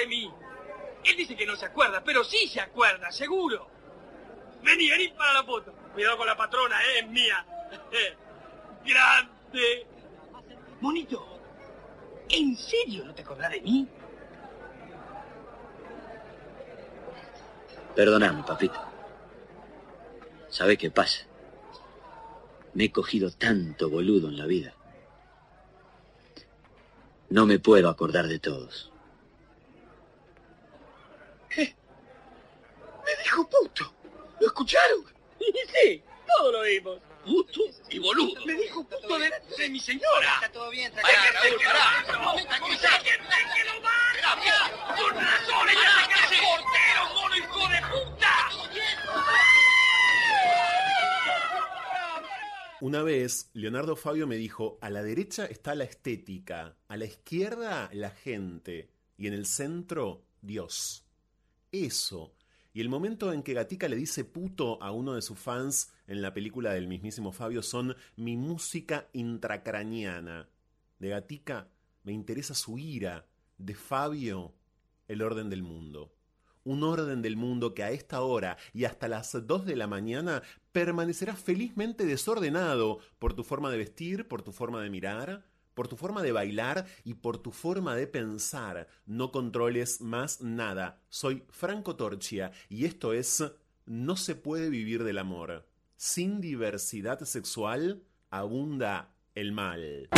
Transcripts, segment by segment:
de mí. Él dice que no se acuerda, pero sí se acuerda, seguro. Vení, vení para la foto. Cuidado con la patrona, ¿eh? es mía. Grande. Monito, ¿en serio no te acordás de mí? Perdóname, papito. ¿Sabe qué pasa? Me he cogido tanto boludo en la vida. No me puedo acordar de todos. ¿Qué? Me dijo puto. ¿Lo escucharon? Sí, todos lo vimos. Puto y boludo. Me dijo puto delante de mi señora. Está todo bien, Hay tranquilo. Hay que lo va. Con razón, ella se cree portero, mono hijo de puta. Una vez, Leonardo Fabio me dijo, a la derecha está la estética, a la izquierda la gente y en el centro Dios. Eso. Y el momento en que Gatica le dice puto a uno de sus fans en la película del mismísimo Fabio son mi música intracraniana. De Gatica me interesa su ira, de Fabio el orden del mundo. Un orden del mundo que a esta hora y hasta las 2 de la mañana permanecerá felizmente desordenado por tu forma de vestir, por tu forma de mirar, por tu forma de bailar y por tu forma de pensar. No controles más nada. Soy Franco Torchia y esto es No se puede vivir del amor. Sin diversidad sexual abunda el mal.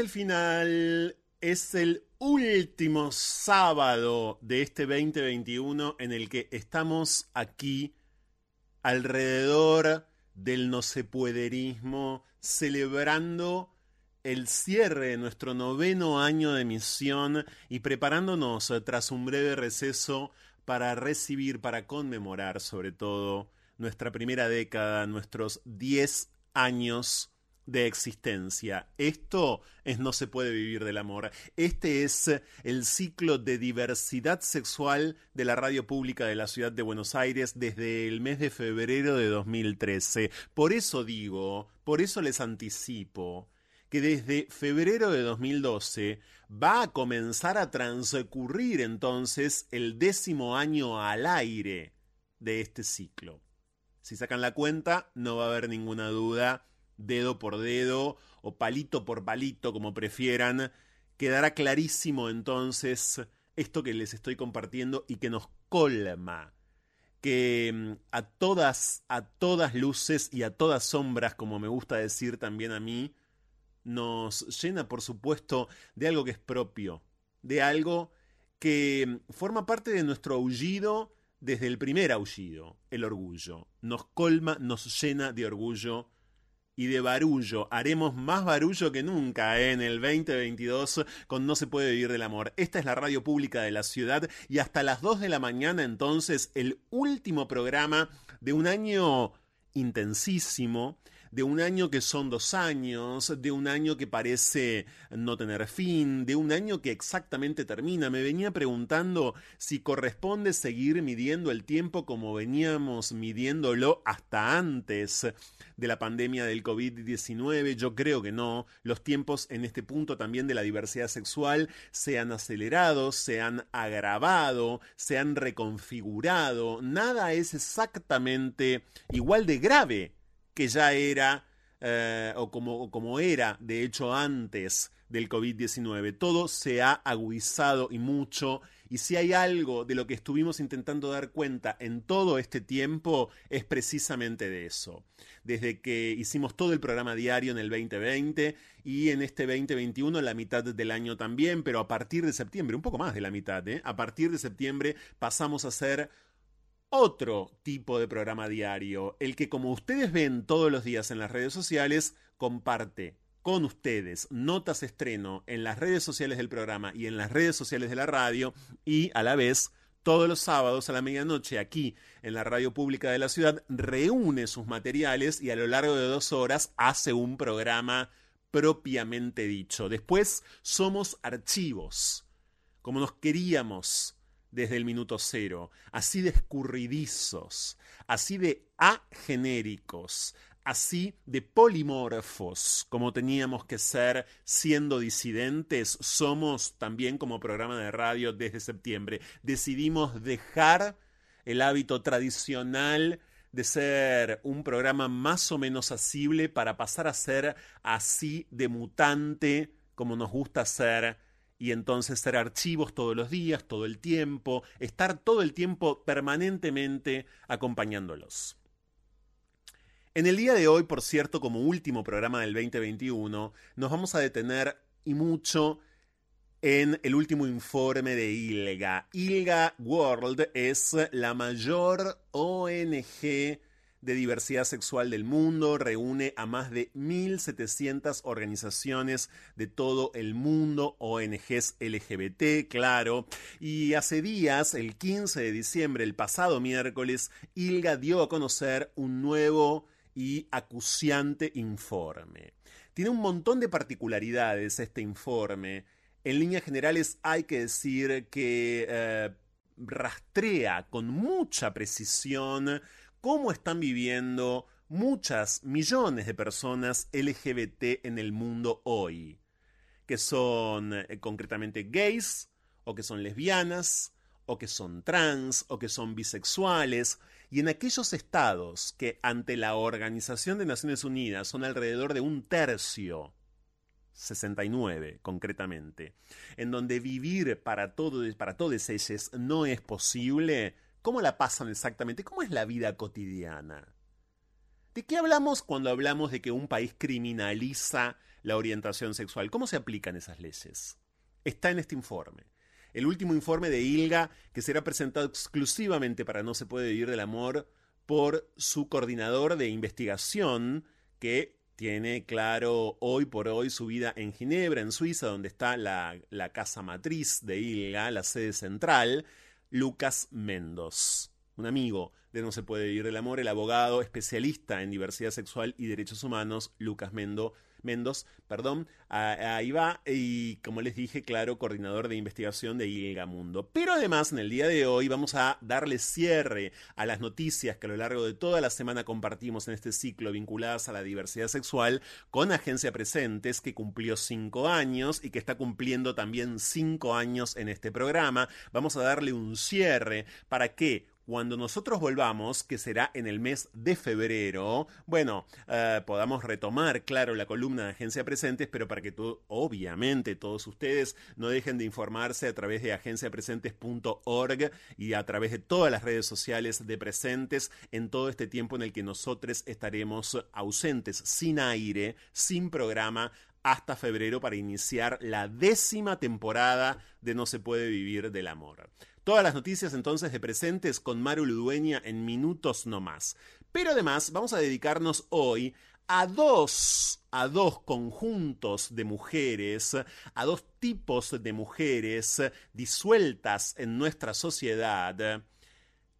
El final, es el último sábado de este 2021 en el que estamos aquí alrededor del no se puederismo, celebrando el cierre de nuestro noveno año de misión y preparándonos tras un breve receso para recibir, para conmemorar sobre todo nuestra primera década, nuestros 10 años de existencia. Esto es No se puede vivir del amor. Este es el ciclo de diversidad sexual de la radio pública de la ciudad de Buenos Aires desde el mes de febrero de 2013. Por eso digo, por eso les anticipo que desde febrero de 2012 va a comenzar a transcurrir entonces el décimo año al aire de este ciclo. Si sacan la cuenta, no va a haber ninguna duda dedo por dedo o palito por palito, como prefieran, quedará clarísimo entonces esto que les estoy compartiendo y que nos colma, que mm, a todas, a todas luces y a todas sombras, como me gusta decir también a mí, nos llena, por supuesto, de algo que es propio, de algo que mm, forma parte de nuestro aullido desde el primer aullido, el orgullo. Nos colma, nos llena de orgullo y de barullo. Haremos más barullo que nunca ¿eh? en el 2022 con No se puede vivir del amor. Esta es la radio pública de la ciudad y hasta las 2 de la mañana entonces el último programa de un año intensísimo de un año que son dos años, de un año que parece no tener fin, de un año que exactamente termina. Me venía preguntando si corresponde seguir midiendo el tiempo como veníamos midiéndolo hasta antes de la pandemia del COVID-19. Yo creo que no. Los tiempos en este punto también de la diversidad sexual se han acelerado, se han agravado, se han reconfigurado. Nada es exactamente igual de grave que ya era eh, o como, como era de hecho antes del COVID-19. Todo se ha agudizado y mucho. Y si hay algo de lo que estuvimos intentando dar cuenta en todo este tiempo, es precisamente de eso. Desde que hicimos todo el programa diario en el 2020 y en este 2021, la mitad del año también, pero a partir de septiembre, un poco más de la mitad, ¿eh? a partir de septiembre pasamos a hacer otro tipo de programa diario, el que como ustedes ven todos los días en las redes sociales, comparte con ustedes notas estreno en las redes sociales del programa y en las redes sociales de la radio y a la vez todos los sábados a la medianoche aquí en la radio pública de la ciudad reúne sus materiales y a lo largo de dos horas hace un programa propiamente dicho. Después somos archivos, como nos queríamos desde el minuto cero, así de escurridizos, así de agenéricos, así de polimorfos, como teníamos que ser siendo disidentes, somos también como programa de radio desde septiembre. Decidimos dejar el hábito tradicional de ser un programa más o menos asible para pasar a ser así de mutante como nos gusta ser y entonces ser archivos todos los días, todo el tiempo, estar todo el tiempo permanentemente acompañándolos. En el día de hoy, por cierto, como último programa del 2021, nos vamos a detener y mucho en el último informe de ILGA. ILGA World es la mayor ONG de diversidad sexual del mundo, reúne a más de 1.700 organizaciones de todo el mundo, ONGs LGBT, claro, y hace días, el 15 de diciembre, el pasado miércoles, ILGA dio a conocer un nuevo y acuciante informe. Tiene un montón de particularidades este informe. En líneas generales hay que decir que eh, rastrea con mucha precisión cómo están viviendo muchas millones de personas LGBT en el mundo hoy, que son eh, concretamente gays, o que son lesbianas, o que son trans, o que son bisexuales, y en aquellos estados que ante la Organización de Naciones Unidas son alrededor de un tercio, 69 concretamente, en donde vivir para, todo, para todos ellos no es posible, ¿Cómo la pasan exactamente? ¿Cómo es la vida cotidiana? ¿De qué hablamos cuando hablamos de que un país criminaliza la orientación sexual? ¿Cómo se aplican esas leyes? Está en este informe. El último informe de ILGA, que será presentado exclusivamente para No se puede vivir del amor por su coordinador de investigación, que tiene claro hoy por hoy su vida en Ginebra, en Suiza, donde está la, la casa matriz de ILGA, la sede central, Lucas Mendoz. un amigo de No se puede vivir del amor, el abogado especialista en diversidad sexual y derechos humanos, Lucas Mendo perdón, ahí va, y como les dije, claro, coordinador de investigación de ILGA Mundo. Pero además, en el día de hoy vamos a darle cierre a las noticias que a lo largo de toda la semana compartimos en este ciclo vinculadas a la diversidad sexual con Agencia Presentes, que cumplió cinco años y que está cumpliendo también cinco años en este programa. Vamos a darle un cierre para que cuando nosotros volvamos, que será en el mes de febrero, bueno, eh, podamos retomar, claro, la columna de Agencia Presentes, pero para que obviamente todos ustedes no dejen de informarse a través de agenciapresentes.org y a través de todas las redes sociales de Presentes en todo este tiempo en el que nosotros estaremos ausentes, sin aire, sin programa, hasta febrero para iniciar la décima temporada de No se puede vivir del amor. Todas las noticias entonces de presentes con Maru Ludueña en minutos no más. Pero además vamos a dedicarnos hoy a dos, a dos conjuntos de mujeres, a dos tipos de mujeres disueltas en nuestra sociedad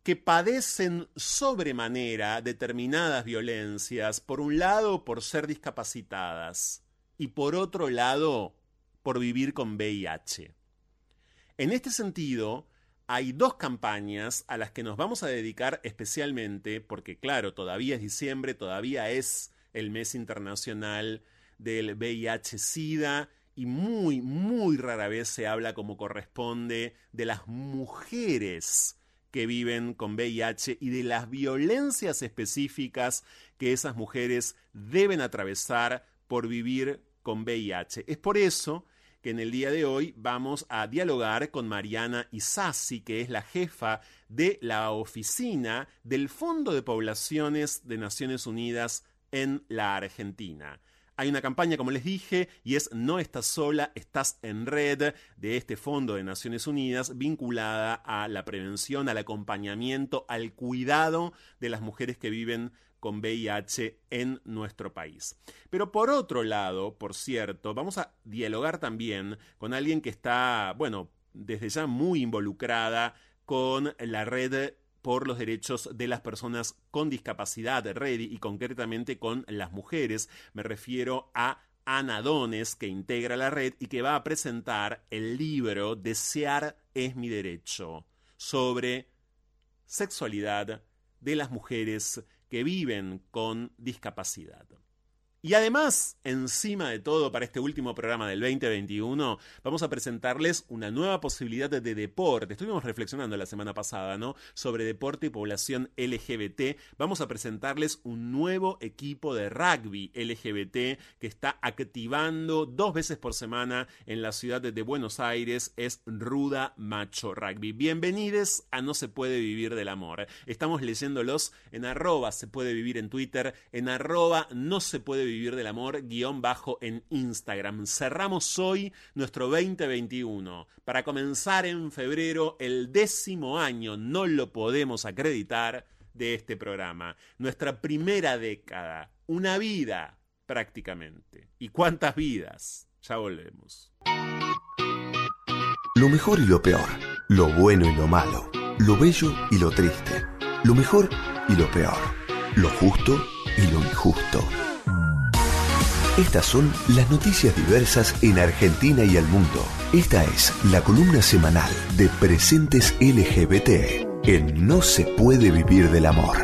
que padecen sobremanera determinadas violencias, por un lado por ser discapacitadas y por otro lado por vivir con VIH. En este sentido, hay dos campañas a las que nos vamos a dedicar especialmente, porque claro, todavía es diciembre, todavía es el mes internacional del VIH-Sida y muy, muy rara vez se habla como corresponde de las mujeres que viven con VIH y de las violencias específicas que esas mujeres deben atravesar por vivir con VIH. Es por eso que en el día de hoy vamos a dialogar con Mariana Isasi, que es la jefa de la oficina del Fondo de Poblaciones de Naciones Unidas en la Argentina. Hay una campaña, como les dije, y es No estás sola, estás en red de este Fondo de Naciones Unidas vinculada a la prevención, al acompañamiento, al cuidado de las mujeres que viven con VIH en nuestro país. Pero por otro lado, por cierto, vamos a dialogar también con alguien que está, bueno, desde ya muy involucrada con la red por los derechos de las personas con discapacidad, REDI, y concretamente con las mujeres. Me refiero a Ana Dones, que integra la red y que va a presentar el libro Desear es mi derecho sobre sexualidad de las mujeres que viven con discapacidad. Y además, encima de todo, para este último programa del 2021, vamos a presentarles una nueva posibilidad de, deporte. Estuvimos reflexionando la semana pasada, ¿no? Sobre deporte y población LGBT. Vamos a presentarles un nuevo equipo de rugby LGBT que está activando dos veces por semana en la ciudad de Buenos Aires. Es Ruda Macho Rugby. Bienvenidos a No se puede vivir del amor. Estamos leyéndolos en arroba se puede vivir en Twitter, en arroba no se puede vivir del amor guion bajo en Instagram. Cerramos hoy nuestro 2021 para comenzar en febrero el décimo año, no lo podemos acreditar, de este programa. Nuestra primera década, una vida prácticamente. ¿Y cuántas vidas? Ya volvemos. Lo mejor y lo peor, lo bueno y lo malo, lo bello y lo triste, lo mejor y lo peor, lo justo y lo injusto. Estas son las noticias diversas en Argentina y el mundo. Esta es la columna semanal de Presentes LGBT en No se puede vivir del amor.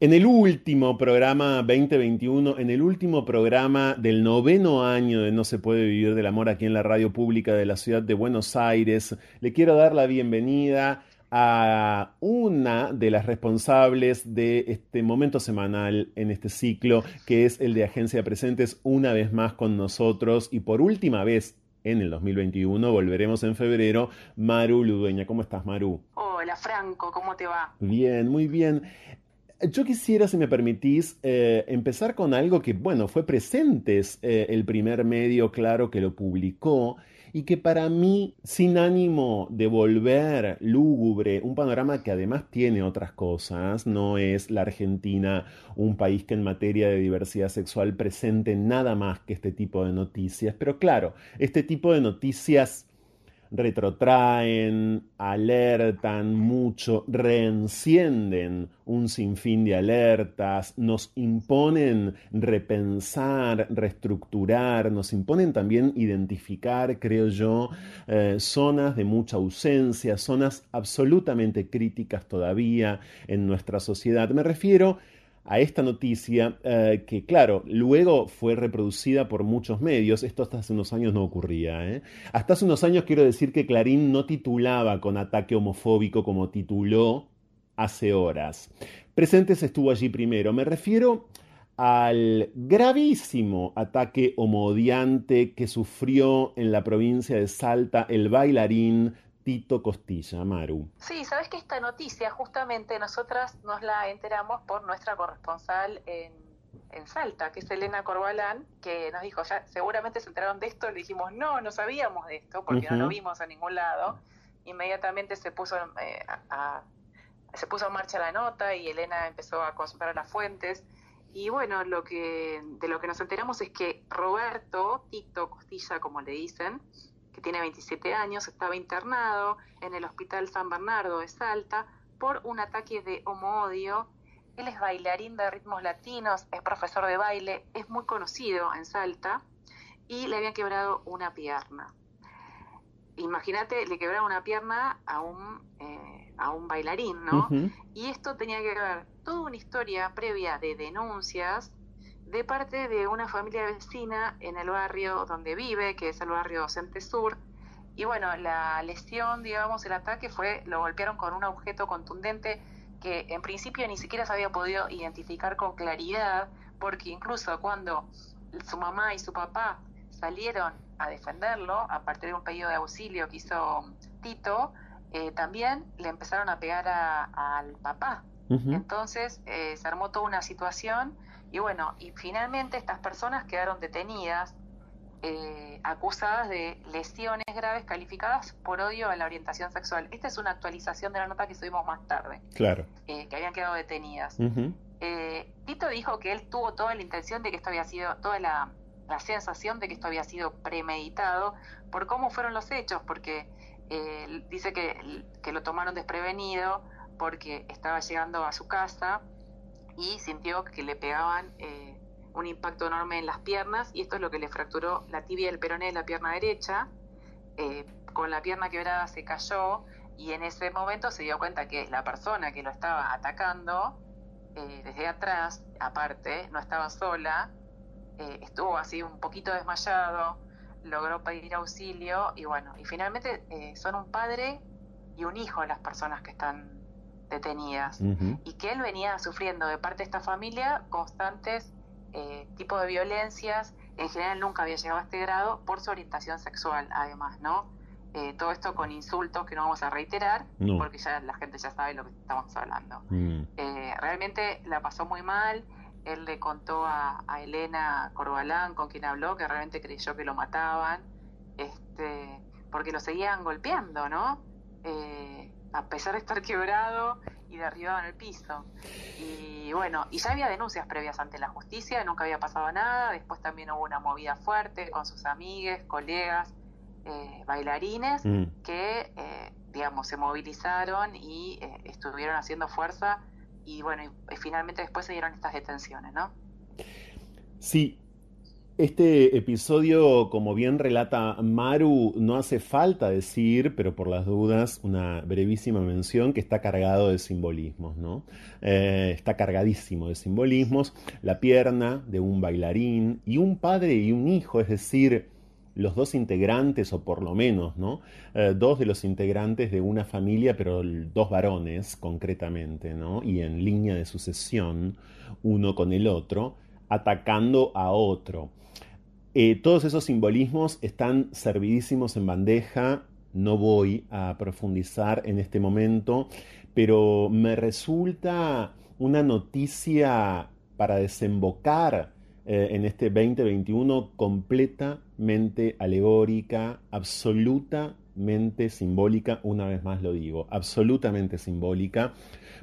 En el último programa 2021, en el último programa del noveno año de No se puede vivir del amor aquí en la radio pública de la ciudad de Buenos Aires, le quiero dar la bienvenida a una de las responsables de este momento semanal en este ciclo, que es el de Agencia de Presentes, una vez más con nosotros y por última vez en el 2021, volveremos en febrero, Maru Ludueña. ¿Cómo estás, Maru? Hola, Franco, ¿cómo te va? Bien, muy bien. Yo quisiera, si me permitís, eh, empezar con algo que, bueno, fue Presentes, eh, el primer medio, claro, que lo publicó y que para mí, sin ánimo de volver lúgubre, un panorama que además tiene otras cosas, no es la Argentina un país que en materia de diversidad sexual presente nada más que este tipo de noticias, pero claro, este tipo de noticias retrotraen, alertan mucho, reencienden un sinfín de alertas, nos imponen repensar, reestructurar, nos imponen también identificar, creo yo, eh, zonas de mucha ausencia, zonas absolutamente críticas todavía en nuestra sociedad. Me refiero a esta noticia eh, que, claro, luego fue reproducida por muchos medios. Esto hasta hace unos años no ocurría. ¿eh? Hasta hace unos años quiero decir que Clarín no titulaba con ataque homofóbico como tituló hace horas. Presentes estuvo allí primero. Me refiero al gravísimo ataque homodiante que sufrió en la provincia de Salta el bailarín Tito Costilla, Maru. Sí, sabes que esta noticia justamente nosotras nos la enteramos por nuestra corresponsal en, Salta, que es Elena Corbalán, que nos dijo, ya seguramente se enteraron de esto, le dijimos, no, no sabíamos de esto, porque no lo vimos a ningún lado. Inmediatamente se puso, eh, se puso en marcha la nota y Elena empezó a consultar las fuentes. Y bueno, lo que, de lo que nos enteramos es que Roberto, Tito Costilla, como le dicen, tiene 27 años, estaba internado en el Hospital San Bernardo de Salta por un ataque de homo-odio. Él es bailarín de ritmos latinos, es profesor de baile, es muy conocido en Salta y le habían quebrado una pierna. Imagínate, le quebraron una pierna a un, eh, a un bailarín, ¿no? Y esto tenía que ver toda una historia previa de denuncias de parte de una familia vecina en el barrio donde vive, que es el barrio Docente Sur. Y bueno, la lesión, digamos, el ataque fue, lo golpearon con un objeto contundente que en principio ni siquiera se había podido identificar con claridad, porque incluso cuando su mamá y su papá salieron a defenderlo, a partir de un pedido de auxilio que hizo Tito, eh, también le empezaron a pegar al papá. Entonces eh, se armó toda una situación y bueno, y finalmente estas personas quedaron detenidas, eh, acusadas de lesiones graves calificadas por odio a la orientación sexual. Esta es una actualización de la nota que subimos más tarde. Claro. Eh, que habían quedado detenidas. Eh, Tito dijo que él tuvo toda la intención de que esto había sido, toda la, sensación de que esto había sido premeditado por cómo fueron los hechos, porque dice que, que lo tomaron desprevenido porque estaba llegando a su casa y sintió que le pegaban eh, un impacto enorme en las piernas y esto es lo que le fracturó la tibia del peroné de la pierna derecha. Eh, con la pierna quebrada se cayó y en ese momento se dio cuenta que la persona que lo estaba atacando eh, desde atrás, aparte, no estaba sola, estuvo así un poquito desmayado, logró pedir auxilio y bueno, y finalmente son un padre y un hijo las personas que están detenidas y que él venía sufriendo de parte de esta familia constantes eh, tipos de violencias, en general nunca había llegado a este grado por su orientación sexual además, ¿no? Eh, todo esto con insultos que no vamos a reiterar porque ya la gente ya sabe lo que estamos hablando. Mm. Eh, realmente la pasó muy mal, él le contó a, a, Elena Corbalán, con quien habló, que realmente creyó que lo mataban, este, porque lo seguían golpeando, ¿no? Eh, a pesar de estar quebrado y derribado en el piso. Y bueno, y ya había denuncias previas ante la justicia, nunca había pasado nada, después también hubo una movida fuerte con sus amigues, colegas, eh, bailarines, mm. que, eh, digamos, se movilizaron y eh, estuvieron haciendo fuerza y bueno, y, finalmente después se dieron estas detenciones, ¿no? Sí, este episodio, como bien relata Maru, no hace falta decir, pero por las dudas, una brevísima mención que está cargado de simbolismos, ¿no? Eh, está cargadísimo de simbolismos. La pierna de un bailarín y un padre y un hijo, es decir, los dos integrantes, o por lo menos, ¿no? Eh, dos de los integrantes de una familia, pero dos varones concretamente, ¿no? Y en línea de sucesión, uno con el otro, atacando a otro. Eh, todos esos simbolismos están servidísimos en bandeja, no voy a profundizar en este momento, pero me resulta una noticia para desembocar eh, en este 2021 completamente alegórica, absolutamente simbólica, una vez más lo digo, absolutamente simbólica,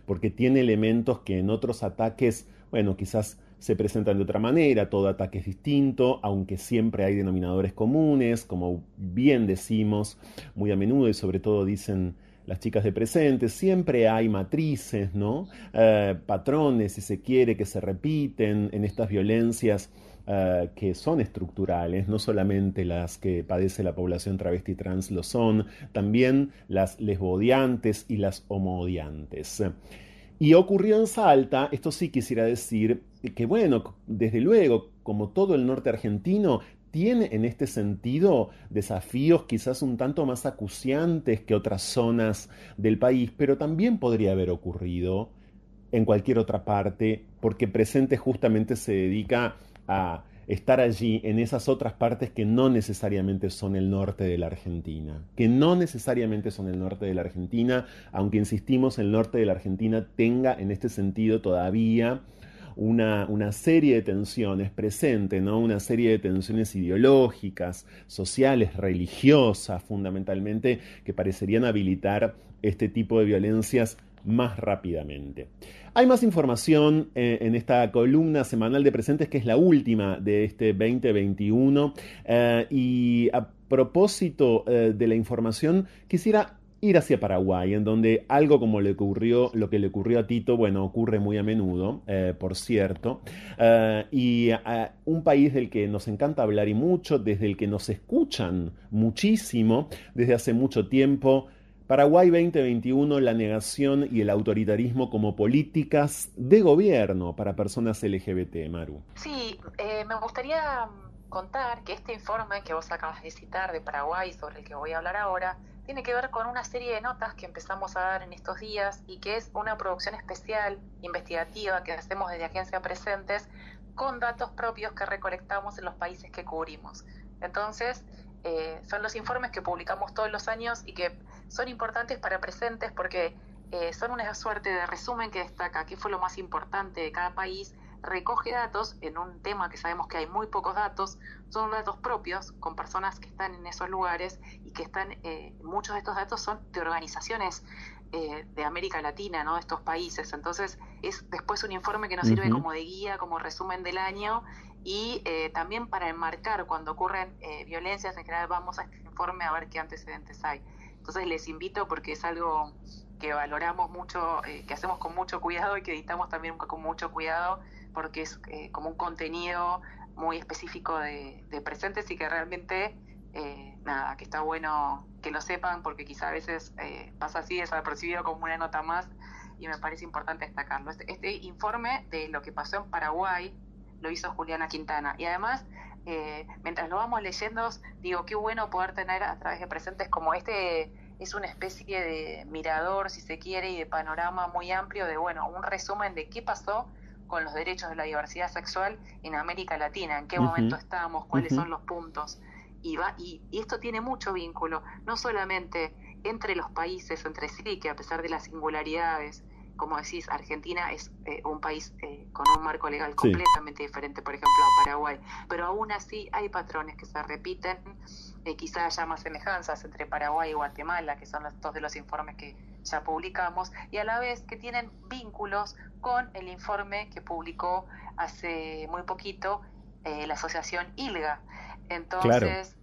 porque tiene elementos que en otros ataques, bueno, quizás se presentan de otra manera, todo ataque es distinto, aunque siempre hay denominadores comunes, como bien decimos muy a menudo y sobre todo dicen las chicas de presente, siempre hay matrices, ¿no? Eh, patrones, si se quiere, que se repiten en estas violencias eh, que son estructurales, no solamente las que padece la población travesti trans lo son, también las lesbodiantes y las homodiantes. Y ocurrió en Salta, esto sí quisiera decir que bueno, desde luego, como todo el norte argentino, tiene en este sentido desafíos quizás un tanto más acuciantes que otras zonas del país, pero también podría haber ocurrido en cualquier otra parte, porque presente justamente se dedica a estar allí en esas otras partes que no necesariamente son el norte de la Argentina, que no necesariamente son el norte de la Argentina, aunque insistimos, el norte de la Argentina tenga en este sentido todavía una, una, serie de tensiones presente, ¿no? una serie de tensiones ideológicas, sociales, religiosas, fundamentalmente, que parecerían habilitar este tipo de violencias más rápidamente. Hay más información eh, en esta columna semanal de presentes, que es la última de este 2021. Eh, y a propósito eh, de la información, quisiera ir hacia Paraguay, en donde algo como le ocurrió, lo que le ocurrió a Tito, bueno, ocurre muy a menudo, por cierto, y un país del que nos encanta hablar y mucho, desde el que nos escuchan muchísimo, desde hace mucho tiempo, Paraguay 2021, la negación y el autoritarismo como políticas de gobierno para personas LGBT, Maru. Sí, eh, me gustaría mm, contar que este informe que vos acabas de citar de Paraguay, sobre el que voy a hablar ahora, tiene que ver con una serie de notas que empezamos a dar en estos días y que es una producción especial, investigativa, que hacemos desde Agencia Presentes, con datos propios que recolectamos en los países que cubrimos. Entonces, eh, son los informes que publicamos todos los años y que son importantes para presentes porque eh, son una suerte de resumen que destaca qué fue lo más importante de cada país, recoge datos en un tema que sabemos que hay muy pocos datos, son datos propios con personas que están en esos lugares y que están, eh, muchos de estos datos son de organizaciones de América Latina, ¿no? de estos países. Entonces es después un informe que nos sirve como de guía, como resumen del año y eh, también para enmarcar cuando ocurren eh, violencias, en general vamos a este informe a ver qué antecedentes hay. Entonces les invito porque es algo que valoramos mucho, eh, que hacemos con mucho cuidado y que editamos también con mucho cuidado porque es como un contenido muy específico de, presentes y que realmente, nada, que está bueno que lo sepan porque quizá a veces pasa así desapercibido como una nota más y me parece importante destacarlo. Este, este informe de lo que pasó en Paraguay, lo hizo Juliana Quintana. Y además, eh, mientras lo vamos leyendo, digo, qué bueno poder tener a través de presentes como este, es una especie de mirador, si se quiere, y de panorama muy amplio de, bueno, un resumen de qué pasó con los derechos de la diversidad sexual en América Latina, en qué momento estamos, cuáles son los puntos. Y, va, y, y esto tiene mucho vínculo, no solamente entre los países, entre sí, que a pesar de las singularidades, como decís, Argentina es eh, un país eh, con un marco legal completamente diferente, por ejemplo, a Paraguay, pero aún así hay patrones que se repiten, eh, quizá haya más semejanzas entre Paraguay y Guatemala, que son los, dos de los informes que ya publicamos, y a la vez que tienen vínculos con el informe que publicó hace muy poquito la asociación ILGA. Entonces,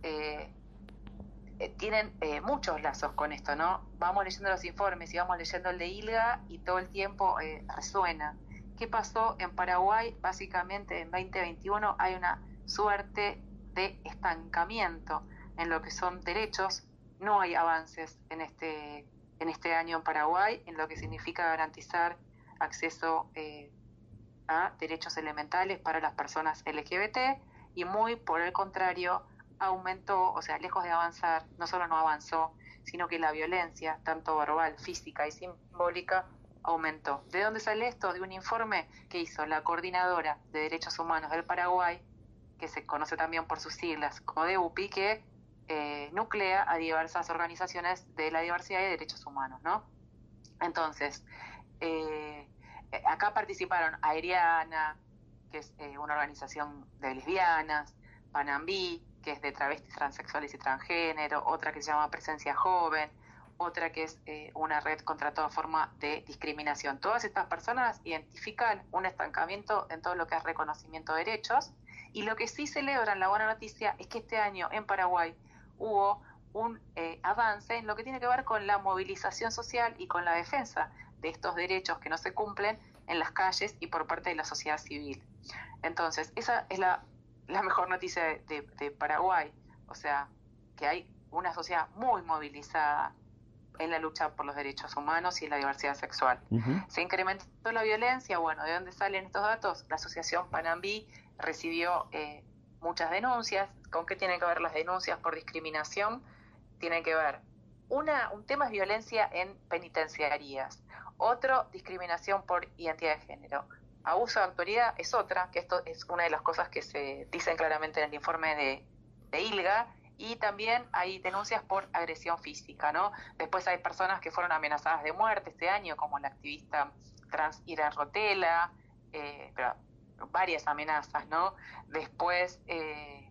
eh, tienen eh, muchos lazos con esto, ¿no? Vamos leyendo los informes y vamos leyendo el de ILGA y todo el tiempo eh, resuena. ¿Qué pasó en Paraguay? Básicamente en 2021 hay una suerte de estancamiento en lo que son derechos. No hay avances en este, en este año en Paraguay en lo que significa garantizar acceso a derechos elementales para las personas LGBT y muy por el contrario aumentó, o sea, lejos de avanzar, no solo no avanzó, sino que la violencia, tanto verbal, física y simbólica, aumentó. ¿De dónde sale esto? De un informe que hizo la Coordinadora de Derechos Humanos del Paraguay, que se conoce también por sus siglas, CODEUPI, que eh, nuclea a diversas organizaciones de la diversidad y derechos humanos, ¿no? Entonces, eh, acá participaron Aeriana, que es eh, una organización de lesbianas, Panambí, que es de travestis transexuales y transgénero, otra que se llama Presencia Joven, otra que es una red contra toda forma de discriminación. Todas estas personas identifican un estancamiento en todo lo que es reconocimiento de derechos y lo que sí celebran la buena noticia es que este año en Paraguay hubo un eh, avance en lo que tiene que ver con la movilización social y con la defensa de estos derechos que no se cumplen en las calles y por parte de la sociedad civil. Entonces, esa es la, mejor noticia de Paraguay, o sea, que hay una sociedad muy movilizada en la lucha por los derechos humanos y la diversidad sexual. Se incrementó la violencia, bueno, ¿de dónde salen estos datos? La asociación Panambí recibió eh, muchas denuncias. ¿Con qué tienen que ver las denuncias por discriminación? Tienen que ver, una, un tema es violencia en penitenciarías, otro, discriminación por identidad de género. Abuso de autoridad es otra, que esto es una de las cosas que se dicen claramente en el informe de, de ILGA, y también hay denuncias por agresión física, ¿no? Después hay personas que fueron amenazadas de muerte este año, como la activista trans Ira Rotela, eh, pero varias amenazas, ¿no? Después eh,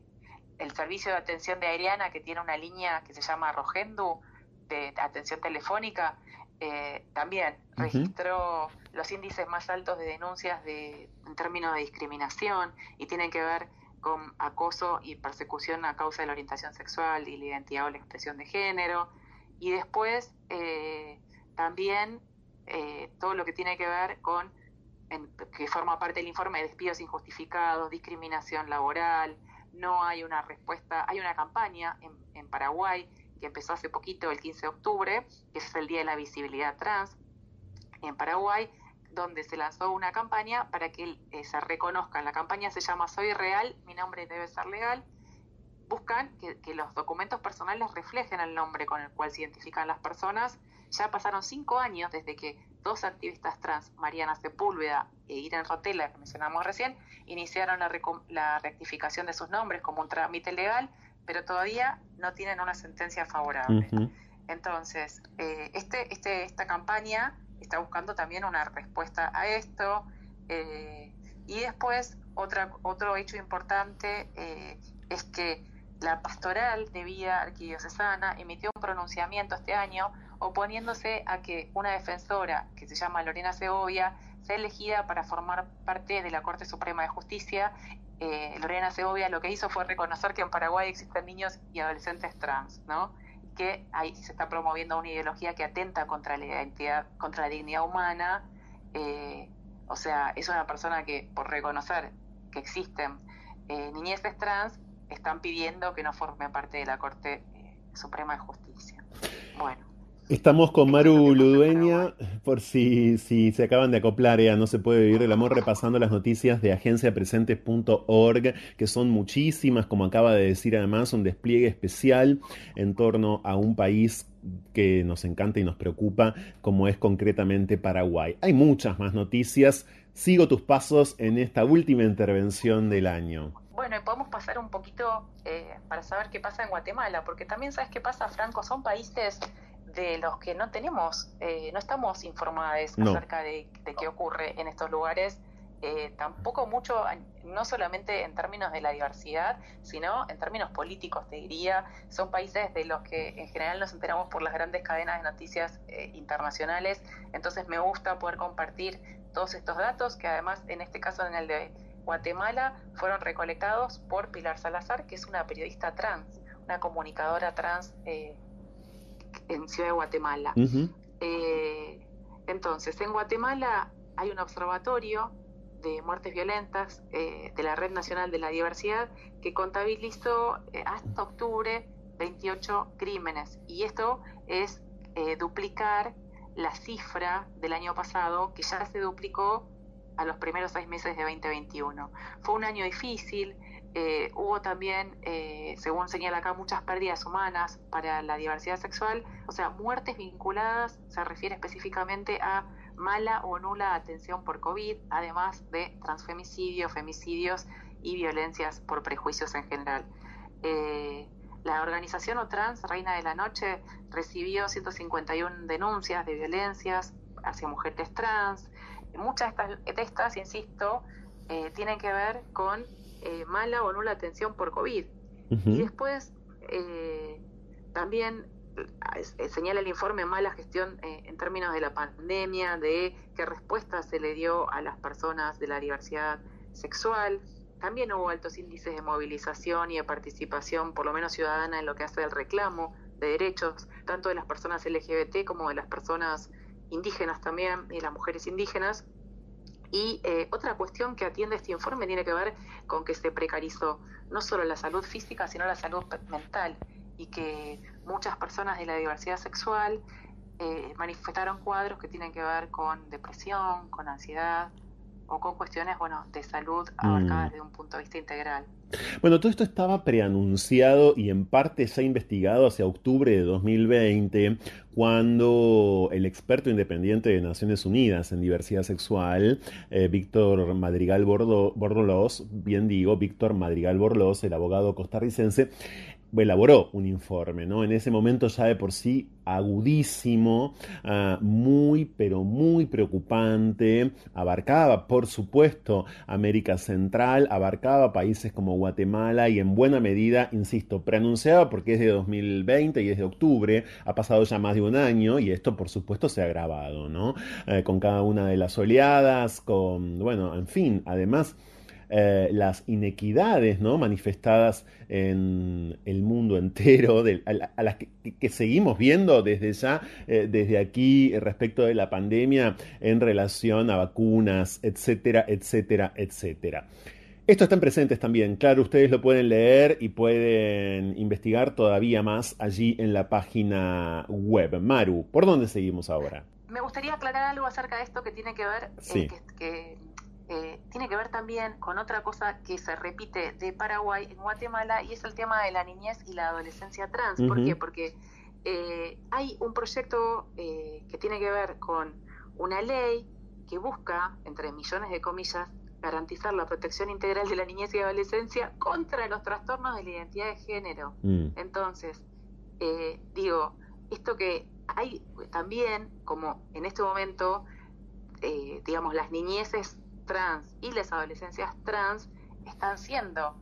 el servicio de atención de Ariana, que tiene una línea que se llama Rogendu, de atención telefónica, eh, también registró los índices más altos de denuncias de, en términos de discriminación y tienen que ver con acoso y persecución a causa de la orientación sexual y la identidad o la expresión de género. Y después eh, también eh, todo lo que tiene que ver con, que forma parte del informe de despidos injustificados, discriminación laboral, no hay una respuesta, hay una campaña en, Paraguay que empezó hace poquito, el 15 de octubre, que es el Día de la Visibilidad Trans en Paraguay, donde se lanzó una campaña para que eh, se reconozcan. La campaña se llama Soy Real, mi nombre debe ser legal. Buscan que, los documentos personales reflejen el nombre con el cual se identifican las personas. Ya pasaron cinco años desde que dos activistas trans, Mariana Sepúlveda e Irene Rotela, que mencionamos recién, iniciaron la, rectificación de sus nombres como un trámite legal, pero todavía no tienen una sentencia favorable. Entonces, eh, este, este, esta campaña está buscando también una respuesta a esto. Eh, y después, otra, otro hecho importante eh, es que la pastoral de vida arquidiocesana emitió un pronunciamiento este año oponiéndose a que una defensora que se llama Lorena Segovia sea elegida para formar parte de la Corte Suprema de Justicia. Eh, Lorena Segovia lo que hizo fue reconocer que en Paraguay existen niños y adolescentes trans, ¿no? que ahí se está promoviendo una ideología que atenta contra la identidad, contra la dignidad humana. Eh, o sea, es una persona que, por reconocer que existen eh, trans, están pidiendo que no forme parte de la Corte eh, Suprema de Justicia. Bueno. Estamos con Maru Ludueña, por si, si se acaban de acoplar a No se puede vivir el amor, repasando las noticias de agenciapresentes.org, que son muchísimas, como acaba de decir además, un despliegue especial en torno a un país que nos encanta y nos preocupa, como es concretamente Paraguay. Hay muchas más noticias. Sigo tus pasos en esta última intervención del año. Bueno, y podemos pasar un poquito eh, para saber qué pasa en Guatemala, porque también sabes qué pasa, Franco, son países de los que no tenemos, eh, no estamos informados acerca de, qué ocurre en estos lugares, eh, tampoco mucho, no solamente en términos de la diversidad, sino en términos políticos, te diría, son países de los que en general nos enteramos por las grandes cadenas de noticias eh, internacionales, entonces me gusta poder compartir todos estos datos, que además en este caso en el de Guatemala fueron recolectados por Pilar Salazar, que es una periodista trans, una comunicadora trans en Ciudad de Guatemala. Eh, entonces, en Guatemala hay un observatorio de muertes violentas eh, de la Red Nacional de la Diversidad que contabilizó eh, hasta octubre 28 crímenes. Y esto es duplicar la cifra del año pasado, que ya se duplicó a los primeros seis meses de 2021. Fue un año difícil, eh, hubo también, eh, según señala acá, muchas pérdidas humanas para la diversidad sexual, o sea, muertes vinculadas, se refiere específicamente a mala o nula atención por COVID, además de transfemicidios, femicidios y violencias por prejuicios en general. Eh, la organización OTRANS, Reina de la Noche, recibió 151 denuncias de violencias hacia mujeres trans. Muchas de estas, insisto, tienen que ver con eh, mala o nula atención por COVID. Y después eh, también señala el informe mala gestión en términos de la pandemia, de qué respuesta se le dio a las personas de la diversidad sexual. También hubo altos índices de movilización y de participación, por lo menos ciudadana, en lo que hace el reclamo de derechos, tanto de las personas LGBT como de las personas indígenas también, y las mujeres indígenas. Y eh, otra cuestión que atiende este informe tiene que ver con que se precarizó no solo la salud física, sino la salud mental, y que muchas personas de la diversidad sexual eh, manifestaron cuadros que tienen que ver con depresión, con ansiedad, o con cuestiones bueno, de salud abarcadas mm. desde un punto de vista integral. Bueno, todo esto estaba preanunciado y en parte ya investigado hacia octubre de 2020, cuando el experto independiente de Naciones Unidas en diversidad sexual, eh, Víctor Madrigal Borlos, bien digo, Víctor Madrigal Borlos, el abogado costarricense, elaboró un informe, ¿no? En ese momento ya de por sí agudísimo, ah, muy, pero muy preocupante, abarcaba, por supuesto, América Central, abarcaba países como Guatemala y en buena medida, insisto, preanunciaba porque es de 2020 y es de octubre, ha pasado ya más de un año y esto, por supuesto, se ha agravado, ¿no? Eh, con cada una de las oleadas, con, bueno, en fin, además eh, las inequidades ¿no? manifestadas en el mundo entero, a, las que, seguimos viendo desde ya, eh, desde aquí respecto de la pandemia en relación a vacunas, etcétera, etcétera, etcétera. Estos están presentes también, claro, ustedes lo pueden leer y pueden investigar todavía más allí en la página web. Maru, ¿por dónde seguimos ahora? Me gustaría aclarar algo acerca de esto que tiene que ver, eh, que eh, tiene que ver también con otra cosa que se repite de Paraguay en Guatemala y es el tema de la niñez y la adolescencia trans. ¿Por qué? Porque eh, hay un proyecto eh, que tiene que ver con una ley que busca, entre millones de comillas, garantizar la protección integral de la niñez y adolescencia contra los trastornos de la identidad de género. Mm. Entonces, digo, esto que hay también, como en este momento, digamos, las niñeces trans y las adolescencias trans están siendo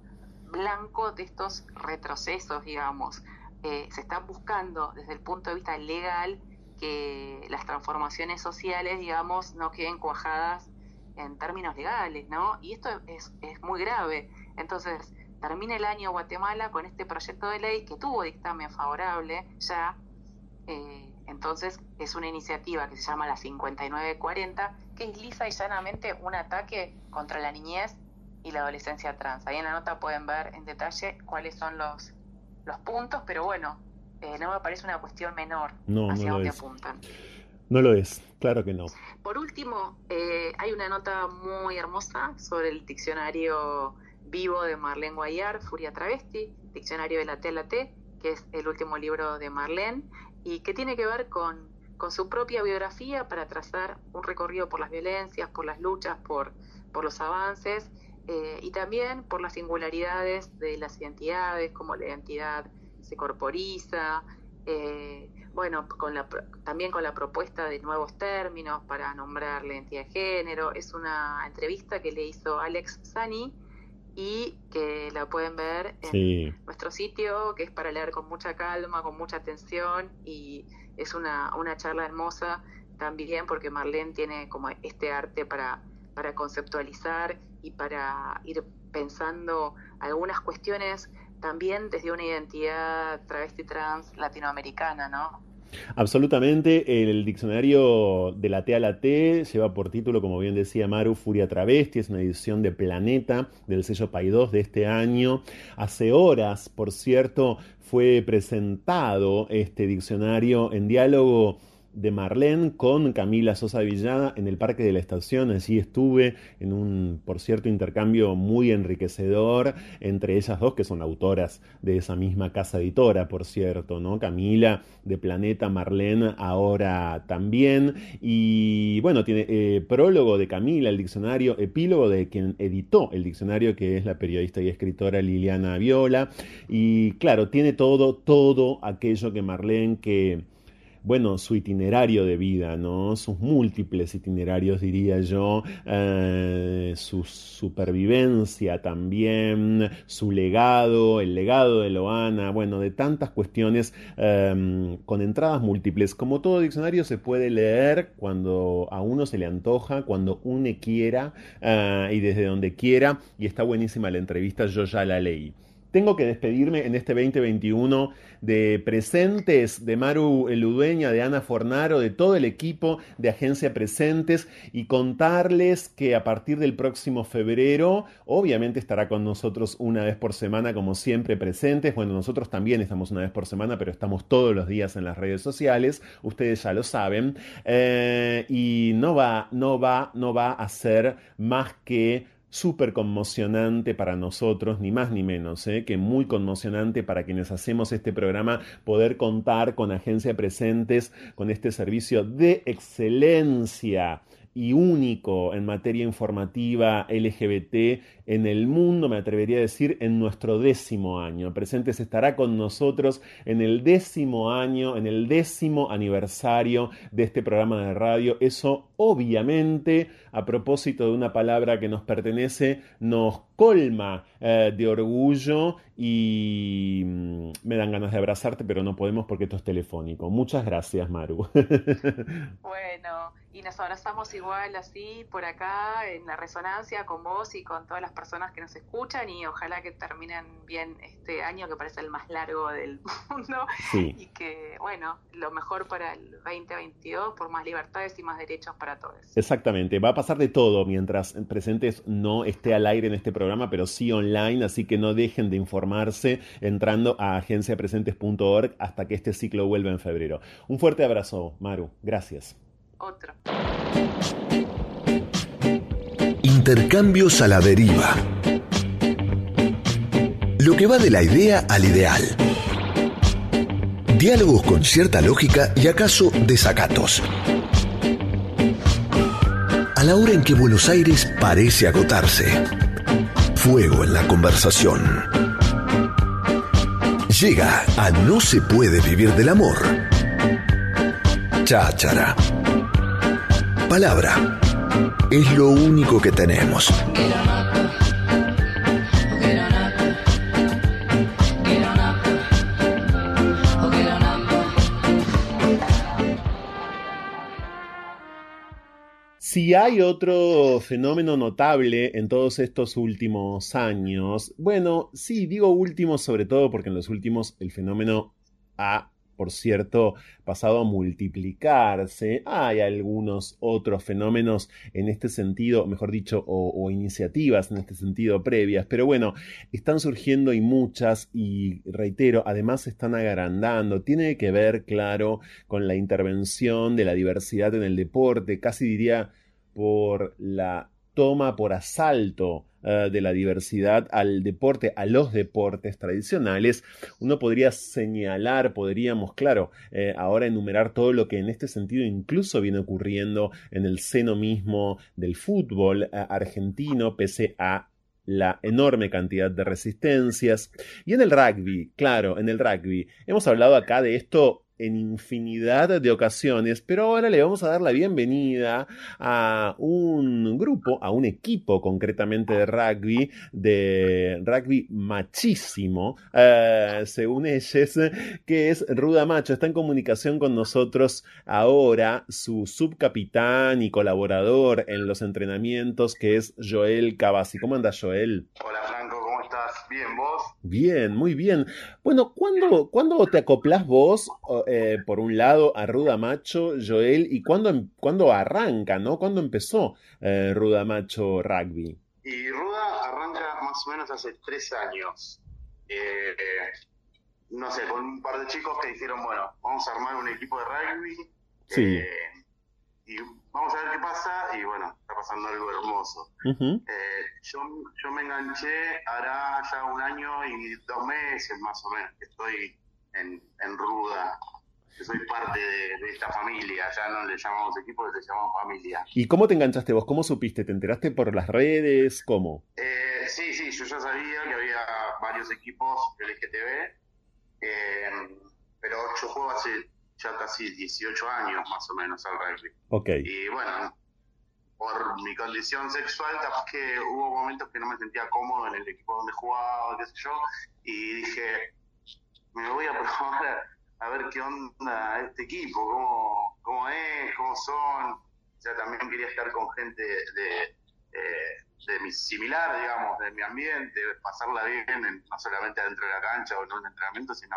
blanco de estos retrocesos, digamos. Eh, se están buscando desde el punto de vista legal que las transformaciones sociales, digamos, no queden cuajadas en términos legales, ¿no? Y esto es, es muy grave. Entonces, termina el año Guatemala con este proyecto de ley que tuvo dictamen favorable ya. Eh, entonces, es una iniciativa que se llama la 5940 que es lisa y llanamente un ataque contra la niñez y la adolescencia trans. Ahí en la nota pueden ver en detalle cuáles son los, los puntos, pero bueno, eh, no me parece una cuestión menor hacia dónde apuntan. No lo es, claro que no. Por último, eh, hay una nota muy hermosa sobre el diccionario vivo de Marlene Guayar, Furia Travesti, diccionario de la T a la T, que es el último libro de Marlene, y que tiene que ver con con su propia biografía para trazar un recorrido por las violencias, por las luchas, por, por los avances eh, y también por las singularidades de las identidades, como la identidad se corporiza, eh, bueno, con la, también con la propuesta de nuevos términos para nombrar la identidad de género. Es una entrevista que le hizo Alex Sani y que la pueden ver en nuestro sitio, que es para leer con mucha calma, con mucha atención y es una, una charla hermosa también porque Marlene tiene como este arte para, para conceptualizar y para ir pensando algunas cuestiones también desde una identidad travesti trans latinoamericana, ¿no? Absolutamente, el diccionario de la T a la T lleva por título, como bien decía Maru, Furia Travesti, es una edición de Planeta del sello 2 de este año. Hace horas, por cierto, fue presentado este diccionario en diálogo de Marlene con Camila Sosa Villada en el Parque de la Estación. Allí estuve en un, por cierto, intercambio muy enriquecedor entre ellas dos, que son autoras de esa misma casa editora, por cierto, ¿no? Camila de Planeta, Marlene ahora también. Y bueno, tiene eh, prólogo de Camila, el diccionario, epílogo de quien editó el diccionario, que es la periodista y escritora Liliana Viola. Y claro, tiene todo, todo aquello que Marlene que bueno, su itinerario de vida, ¿no? Sus múltiples itinerarios, diría yo, eh, su supervivencia también, su legado, el legado de Loana, bueno, de tantas cuestiones em, con entradas múltiples. Como todo diccionario se puede leer cuando a uno se le antoja, cuando uno quiera eh, y desde donde quiera, y está buenísima la entrevista, yo ya la leí. Tengo que despedirme en este 2021 de presentes, de Maru Ludueña, de Ana Fornaro, de todo el equipo de Agencia Presentes y contarles que a partir del próximo febrero, obviamente estará con nosotros una vez por semana, como siempre, presentes. Bueno, nosotros también estamos una vez por semana, pero estamos todos los días en las redes sociales, ustedes ya lo saben. Eh, y no va, no va, no va a ser más que súper conmocionante para nosotros, ni más ni menos, ¿eh? que muy conmocionante para quienes hacemos este programa poder contar con Agencia Presentes, con este servicio de excelencia y único en materia informativa LGBT en el mundo, me atrevería a decir, en nuestro décimo año. Presentes estará con nosotros en el décimo año, en el décimo aniversario de este programa de radio. Eso obviamente, a propósito de una palabra que nos pertenece, nos colma eh, de orgullo y mm, me dan ganas de abrazarte, pero no podemos porque esto es telefónico. Muchas gracias, Maru. bueno, y nos abrazamos igual así por acá en la resonancia con vos y con todas las personas que nos escuchan y ojalá que terminen bien este año que parece el más largo del mundo y que, bueno, lo mejor para el 2022 por más libertades y más derechos para todos. Exactamente, va a pasar de todo mientras Presentes no esté al aire en este programa, pero sí online, así que no dejen de informarse entrando a agenciapresentes.org hasta que este ciclo vuelva en febrero. Un fuerte abrazo, Maru, gracias. Otro. Intercambios a la deriva. Lo que va de la idea al ideal. Diálogos con cierta lógica y acaso desacatos a la hora en que Buenos Aires parece agotarse. Fuego en la conversación. Llega a No se puede vivir del amor. Cháchara. Palabra. Es lo único que tenemos. Si hay otro fenómeno notable en todos estos últimos años, bueno, sí, digo últimos sobre todo porque en los últimos el fenómeno ha, por cierto, pasado a multiplicarse. Hay algunos otros fenómenos en este sentido, mejor dicho, o, iniciativas en este sentido previas, pero bueno, están surgiendo y muchas y reitero, además se están agrandando. Tiene que ver, claro, con la intervención de la diversidad en el deporte, casi diría por la toma por asalto eh, de la diversidad al deporte, a los deportes tradicionales, uno podría señalar, podríamos, claro, eh, ahora enumerar todo lo que en este sentido incluso viene ocurriendo en el seno mismo del fútbol eh, argentino, pese a la enorme cantidad de resistencias. Y en el rugby, claro, en el rugby, hemos hablado acá de esto en infinidad de ocasiones, pero ahora le vamos a dar la bienvenida a un grupo, a un equipo concretamente de rugby, de rugby machísimo, eh, según ellos, que es Ruda Macho. Está en comunicación con nosotros ahora su subcapitán y colaborador en los entrenamientos, que es Joel Cavazzi. ¿Cómo anda Joel? Hola Franco, ¿cómo estás? Bien, ¿vos? Bien, muy bien. Bueno, ¿cuándo, ¿cuándo te acoplas vos, eh, por un lado, a Ruda Macho, Joel, y cuándo, em, cuándo arranca, ¿no? ¿Cuándo empezó eh, Ruda Macho Rugby? Y Ruda arranca más o menos hace tres años. Eh, no sé, con un par de chicos que dijeron, bueno, vamos a armar un equipo de rugby. Sí. y vamos a ver qué pasa y bueno, está pasando algo hermoso. eh, yo, yo me enganché hará ya un año y dos meses más o menos que estoy en, en Ruda. Que soy parte de, de, esta familia, ya no le llamamos equipo, le llamamos familia. ¿Y cómo te enganchaste vos? ¿Cómo supiste? ¿Te enteraste por las redes? ¿Cómo? Eh, sí, sí, yo ya sabía que había varios equipos LGTB, eh, pero yo juego hace ya casi 18 años más o menos al rugby. Ok. Y bueno, por mi condición sexual, capaz que hubo momentos que no me sentía cómodo en el equipo donde jugaba, qué sé yo, y dije, me voy a probar a ver qué onda este equipo, cómo, cómo es, cómo son. O sea, también quería estar con gente de, eh, de mi similar, digamos, de mi ambiente, pasarla bien, no solamente dentro de la cancha o en un entrenamiento, sino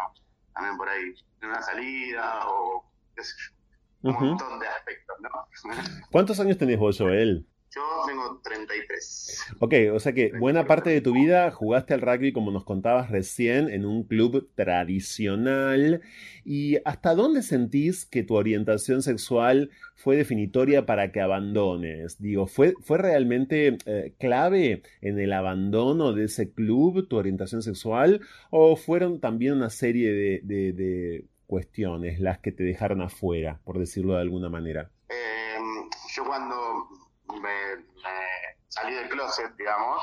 también por ahí en una salida o qué sé yo. Un montón de aspectos, ¿no? ¿Cuántos años tenés vos, Joel? Yo tengo 33. Ok, o sea que buena parte de tu vida jugaste al rugby, como nos contabas recién, en un club tradicional. ¿Y hasta dónde sentís que tu orientación sexual fue definitoria para que abandones? Digo, ¿fue, fue realmente eh, clave en el abandono de ese club tu orientación sexual? ¿O fueron también una serie de, de, cuestiones las que te dejaron afuera, por decirlo de alguna manera? Eh, yo cuando me, salí del closet, digamos,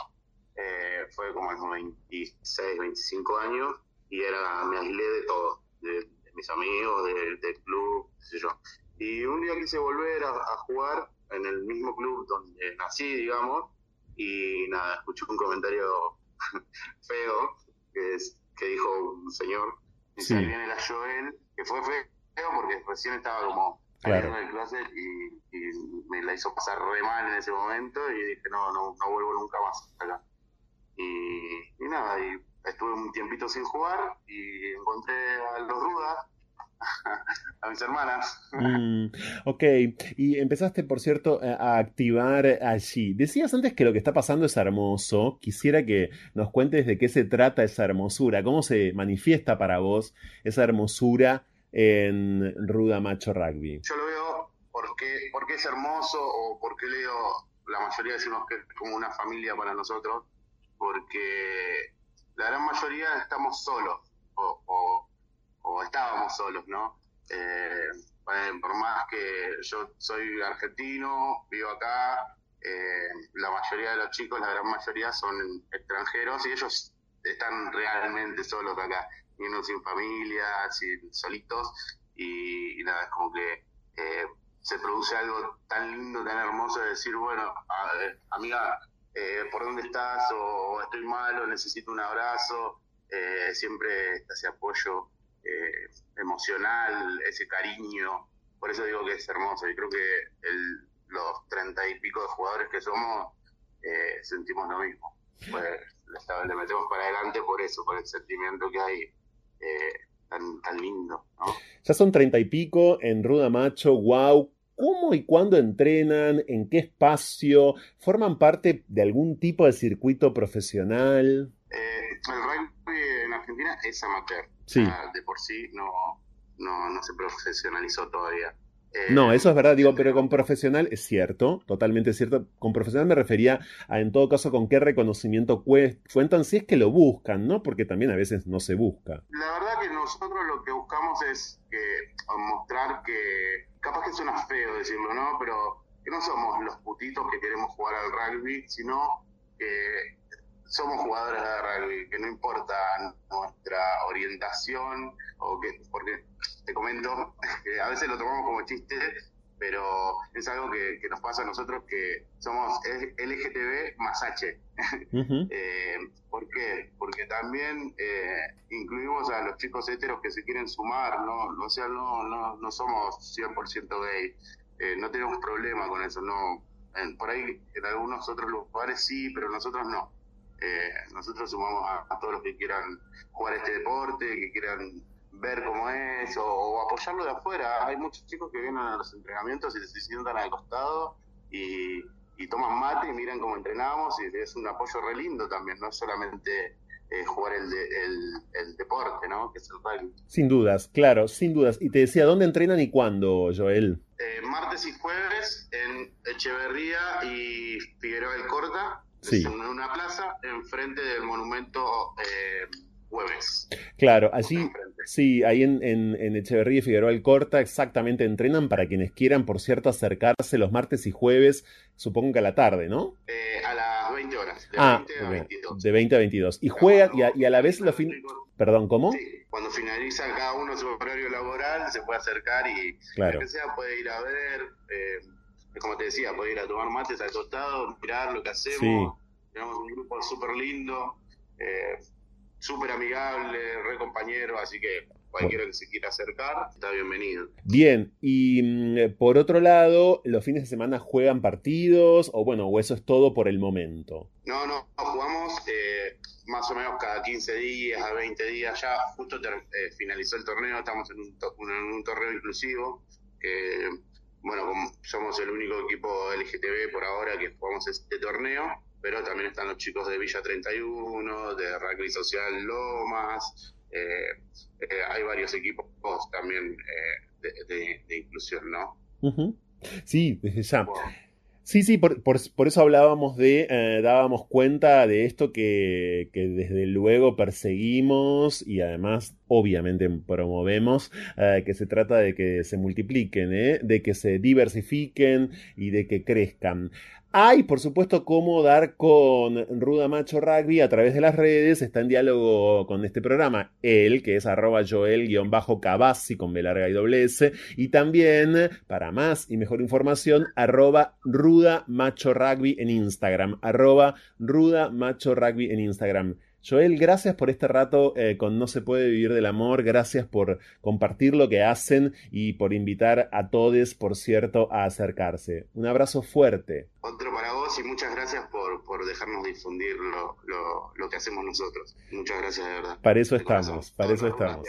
eh, fue como a los 26, 25 años y era me aislé de todo, de, mis amigos, del club, qué sé yo. Y un día quise volver a, jugar en el mismo club donde nací, digamos, y nada, escuché un comentario feo que, que dijo un señor, y ahí viene la Joel, que fue feo porque recién estaba como claro. del closet y, me la hizo pasar re mal en ese momento y dije, no, no, no vuelvo nunca más acá. Y, nada, y estuve un tiempito sin jugar y encontré a los Rudas, a mis hermanas. Mm, ok, y empezaste, por cierto, a activar allí. Decías antes que lo que está pasando es hermoso. Quisiera que nos cuentes de qué se trata esa hermosura, cómo se manifiesta para vos esa hermosura en Ruda Macho Rugby? Yo lo veo porque, porque es hermoso o porque leo, la mayoría decimos que es como una familia para nosotros, porque la gran mayoría estamos solos o, o, estábamos solos, ¿no? Eh, por más que yo soy argentino, vivo acá, eh, la mayoría de los chicos, la gran mayoría son extranjeros y ellos están realmente solos acá uno sin familia, sin solitos, y, nada, es como que eh, se produce algo tan lindo, tan hermoso de decir, bueno, amiga, eh, ¿por dónde estás? O estoy mal, o necesito un abrazo, eh, siempre ese apoyo emocional, ese cariño, por eso digo que es hermoso, y creo que el, los treinta y pico de jugadores que somos, sentimos lo mismo. Pues le metemos para adelante por eso, por el sentimiento que hay eh, tan, lindo. Ya son treinta y pico en Ruda Macho, wow. ¿Cómo y cuándo entrenan? ¿En qué espacio? ¿Forman parte de algún tipo de circuito profesional? Eh, el rugby en Argentina es amateur. Sí. de por sí no, no, no se profesionalizó todavía. No, eso es verdad, digo, pero con profesional es cierto, totalmente cierto. Con profesional me refería a, en todo caso, con qué reconocimiento cuentan, si es que lo buscan, ¿no? Porque también a veces no se busca. La verdad que nosotros lo que buscamos es que mostrar que, capaz que suena feo decirlo, ¿no? Pero que no somos los putitos que queremos jugar al rugby, sino que somos jugadores de rugby, que no importa nuestra orientación, o que, porque te comento, que a veces lo tomamos como chiste, pero es algo que, nos pasa a nosotros que somos LGTB más H. Eh, ¿Por qué? Porque también eh, incluimos a los chicos heteros que se quieren sumar, ¿no? O sea, no, no, no somos 100% gay, eh, no tenemos problema con eso, no. por ahí en algunos otros lugares sí, pero nosotros no. nosotros sumamos a todos los que quieran jugar este deporte, que quieran ver cómo es o, apoyarlo de afuera. Hay muchos chicos que vienen a los entrenamientos y se sientan al costado y, toman mate y miran cómo entrenamos y es un apoyo re lindo también, no es solamente eh, jugar el, el, deporte, ¿no? Que es el rugby. Sin dudas, claro, sin dudas. Y te decía, ¿dónde entrenan y cuándo, Joel? Eh, martes y jueves en Echeverría y Figueroa del Corta, en una plaza enfrente del monumento eh, jueves. Claro, allí, sí, ahí en, en, Echeverría y Figueroa Corta exactamente entrenan para quienes quieran, por cierto, acercarse los martes y jueves, supongo que a la tarde, ¿no? Eh, a las 20 horas, de ah, 20 a 22. De 20 a 22. Y juegan, y, a, la vez los fines... Perdón, ¿cómo? Sí, cuando finaliza cada uno su horario laboral, se puede acercar y claro. que sea puede ir a ver, eh, como te decía, puede ir a tomar mates al costado, mirar lo que hacemos. Tenemos un grupo súper lindo, eh, súper amigable, re compañero, así que cualquiera que se quiera acercar está bienvenido. Bien, y mm, por otro lado, ¿los fines de semana juegan partidos o bueno, o eso es todo por el momento? No, no, jugamos eh, más o menos cada 15 días, a 20 días ya, justo eh, finalizó el torneo, estamos en un, en un torneo inclusivo, que bueno, como somos el único equipo LGTB por ahora que jugamos este torneo, pero también están los chicos de Villa 31, de Rugby Social Lomas, eh, eh, hay varios equipos también eh, de, inclusión, ¿no? Sí, desde ya. Sí, sí, por, por, eso hablábamos de, dábamos cuenta de esto que, que, desde luego perseguimos y además obviamente promovemos, que se trata de que se multipliquen, de que se diversifiquen y de que crezcan. Hay, por supuesto, cómo dar con Ruda Macho Rugby a través de las redes. Está en diálogo con este programa. Él, que es arroba joel-cabasi con B larga y doble S. Y también, para más y mejor información, arroba Ruda Macho Rugby en Instagram. Arroba Ruda Macho Rugby en Instagram. Joel, gracias por este rato eh, con No se puede vivir del amor, gracias por compartir lo que hacen y por invitar a todos, por cierto, a acercarse. Un abrazo fuerte. Vos y muchas gracias por, por dejarnos difundir lo, lo, que hacemos nosotros. Muchas gracias de verdad. Para eso estamos, para eso estamos.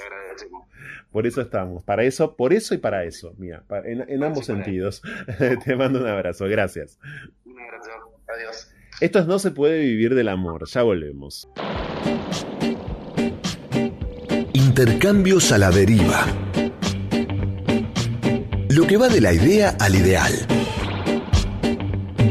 Por eso estamos, para eso, por eso y para eso, mira, en, en ambos sentidos. Te mando un abrazo, gracias. Un abrazo, adiós. Esto es No se puede vivir del amor, ya volvemos. Intercambios a la deriva. Lo que va de la idea al ideal.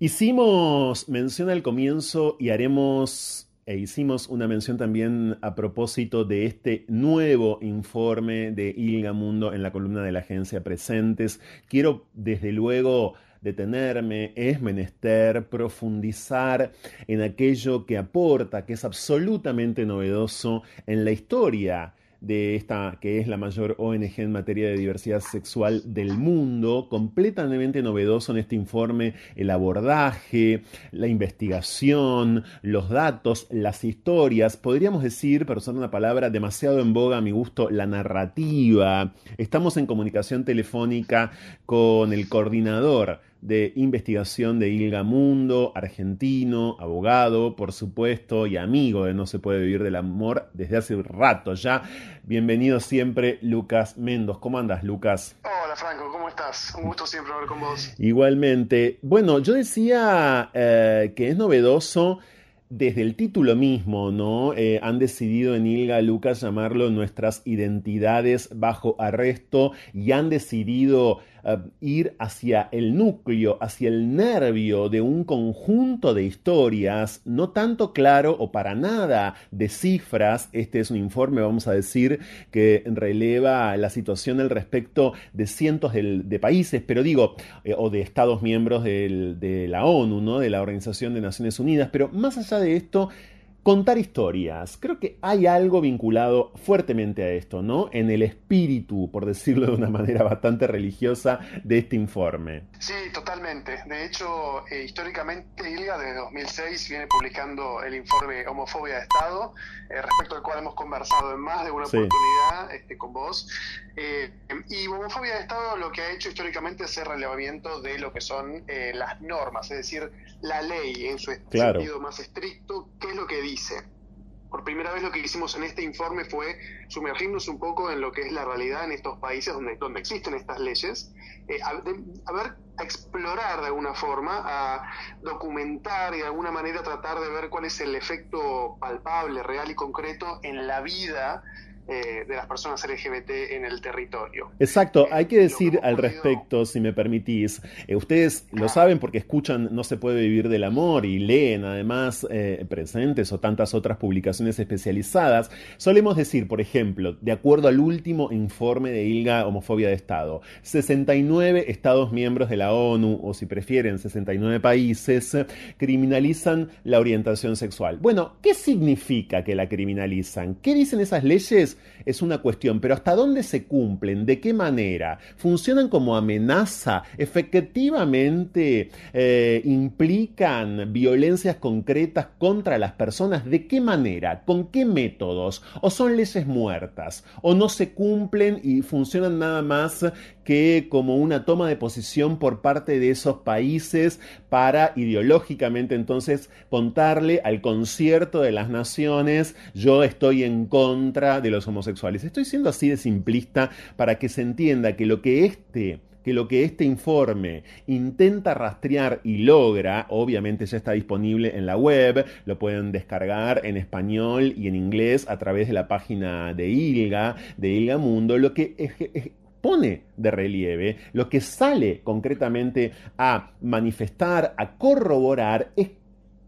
Hicimos mención al comienzo y haremos e hicimos una mención también a propósito de este nuevo informe de Ilga Mundo en la columna de la agencia Presentes. Quiero desde luego detenerme, es menester profundizar en aquello que aporta, que es absolutamente novedoso en la historia de esta que es la mayor ONG en materia de diversidad sexual del mundo, completamente novedoso en este informe el abordaje, la investigación, los datos, las historias, podríamos decir, pero son una palabra demasiado en boga a mi gusto, la narrativa. Estamos en comunicación telefónica con el coordinador de investigación de Ilga Mundo, argentino, abogado, por supuesto, y amigo de No se puede vivir del amor desde hace un rato ya. Bienvenido siempre, Lucas Mendos. ¿Cómo andas, Lucas? Hola, Franco, ¿cómo estás? Un gusto siempre hablar con vos. Igualmente. Bueno, yo decía eh, que es novedoso desde el título mismo, ¿no? Eh, han decidido en Ilga Lucas llamarlo Nuestras identidades bajo arresto y han decidido eh, ir hacia el núcleo, hacia el nervio de un conjunto de historias, no tanto claro o para nada de cifras. Este es un informe, vamos a decir, que releva la situación al respecto de cientos de, países, pero digo, eh, o de Estados miembros de la ONU, ¿no? de la Organización de Naciones Unidas, pero más allá de esto, Contar historias. Creo que hay algo vinculado fuertemente a esto, ¿no? En el espíritu, por decirlo de una manera bastante religiosa, de este informe. Sí, totalmente. De hecho, eh, históricamente ILGA desde 2006 viene publicando el informe Homofobia de Estado, eh, respecto al cual hemos conversado en más de una oportunidad este, con vos. Eh, y Homofobia de Estado lo que ha hecho históricamente es el relevamiento de lo que son las normas, es decir, la ley en su sentido más estricto, qué es lo que dice por primera vez lo que hicimos en este informe fue sumergirnos un poco en lo que es la realidad en estos países donde, donde existen estas leyes, eh, a, ver explorar de alguna forma, a documentar y de alguna manera tratar de ver cuál es el efecto palpable, real y concreto en la vida eh, de las personas LGBT en el territorio. Exacto, hay que decir al respecto, si me permitís, eh, ustedes lo saben porque escuchan No se puede vivir del amor y leen además eh, presentes o tantas otras publicaciones especializadas, solemos decir, por ejemplo, de acuerdo al último informe de ILGA Homofobia de Estado, 69 Estados miembros de la ONU, o si prefieren, 69 países, criminalizan la orientación sexual. Bueno, ¿qué significa que la criminalizan? ¿Qué dicen esas leyes? Es una cuestión, pero ¿hasta dónde se cumplen? ¿De qué manera? ¿Funcionan como amenaza? ¿Efectivamente eh, implican violencias concretas contra las personas? ¿De qué manera? ¿Con qué métodos? ¿O son leyes muertas? ¿O no se cumplen y funcionan nada más que como una toma de posición por parte de esos países para ideológicamente entonces contarle al concierto de las naciones yo estoy en contra de los homosexuales. Estoy siendo así de simplista para que se entienda que lo que este que lo que este informe intenta rastrear y logra, obviamente ya está disponible en la web, lo pueden descargar en español y en inglés a través de la página de ILGA, de ILGA Mundo, lo que pone de relieve, lo que sale concretamente a manifestar, a corroborar, es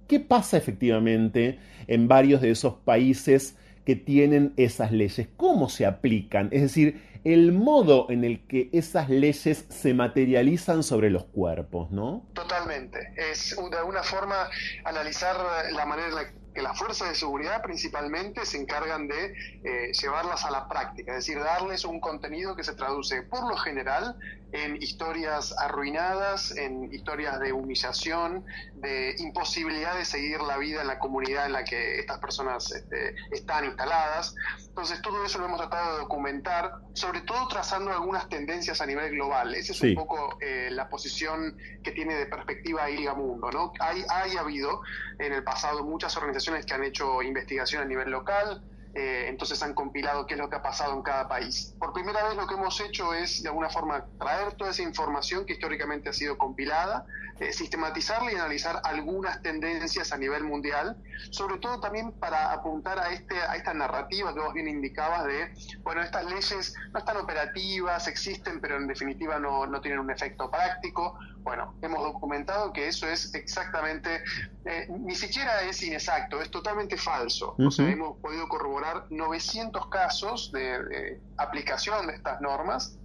qué pasa efectivamente en varios de esos países que tienen esas leyes, cómo se aplican, es decir, el modo en el que esas leyes se materializan sobre los cuerpos, ¿no? Totalmente. Es de alguna forma analizar la manera en la que las fuerzas de seguridad principalmente se encargan de eh, llevarlas a la práctica, es decir, darles un contenido que se traduce por lo general en historias arruinadas, en historias de humillación, de imposibilidad de seguir la vida en la comunidad en la que estas personas este, están instaladas. Entonces, todo eso lo hemos tratado de documentar, sobre todo trazando algunas tendencias a nivel global. Esa es un poco eh, la posición que tiene de perspectiva Ilga Mundo. ¿no? Hay, hay habido en el pasado muchas organizaciones que han hecho investigación a nivel local, eh, entonces han compilado qué es lo que ha pasado en cada país. Por primera vez lo que hemos hecho es, de alguna forma, traer toda esa información que históricamente ha sido compilada, eh, sistematizarla y analizar algunas tendencias a nivel mundial, sobre todo también para apuntar a, este, a esta narrativa que vos bien indicabas de, bueno, estas leyes no están operativas, existen, pero en definitiva no, no tienen un efecto práctico. Bueno, hemos documentado que eso es exactamente, eh, ni siquiera es inexacto, es totalmente falso. O sea, hemos podido corroborar 900 casos de aplicación de estas normas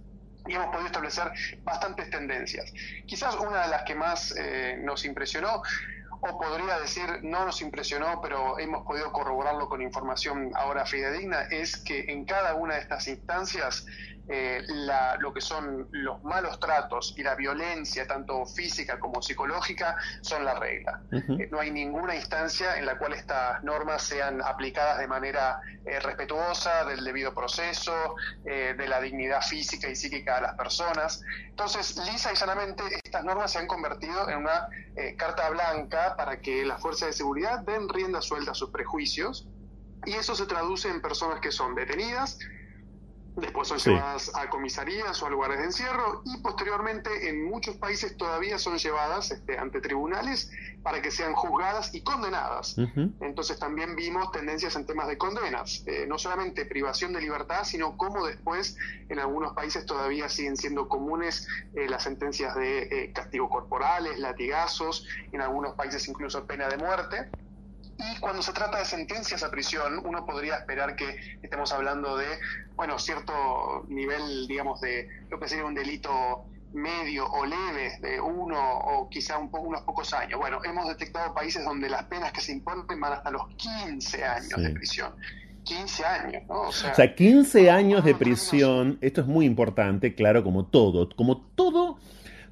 y hemos podido establecer bastantes tendencias. Quizás una de las que más eh, nos impresionó, o podría decir no nos impresionó, pero hemos podido corroborarlo con información ahora fidedigna, es que en cada una de estas instancias eh, la, lo que son los malos tratos y la violencia, tanto física como psicológica, son la regla. Eh, no hay ninguna instancia en la cual estas normas sean aplicadas de manera eh, respetuosa del debido proceso, de la dignidad física y psíquica de las personas. Entonces, lisa y sanamente, estas normas se han convertido en una carta blanca para que las fuerzas de seguridad den rienda suelta a sus prejuicios y eso se traduce en personas que son detenidas, Después son llevadas a comisarías o a lugares de encierro y posteriormente en muchos países todavía son llevadas este, ante tribunales para que sean juzgadas y condenadas. Entonces también vimos tendencias en temas de condenas, eh, no solamente privación de libertad, sino cómo después en algunos países todavía siguen siendo comunes eh, las sentencias de eh, castigo corporales, latigazos, en algunos países incluso pena de muerte. Y cuando se trata de sentencias a prisión, uno podría esperar que estemos hablando de, bueno, cierto nivel, digamos, de lo que sería un delito medio o leve de uno o quizá un poco, unos pocos años. Bueno, hemos detectado países donde las penas que se imponen van hasta los 15 años de prisión. 15 años, ¿no? O sea, o sea 15 años de prisión, esto es muy importante, claro, como todo, como todo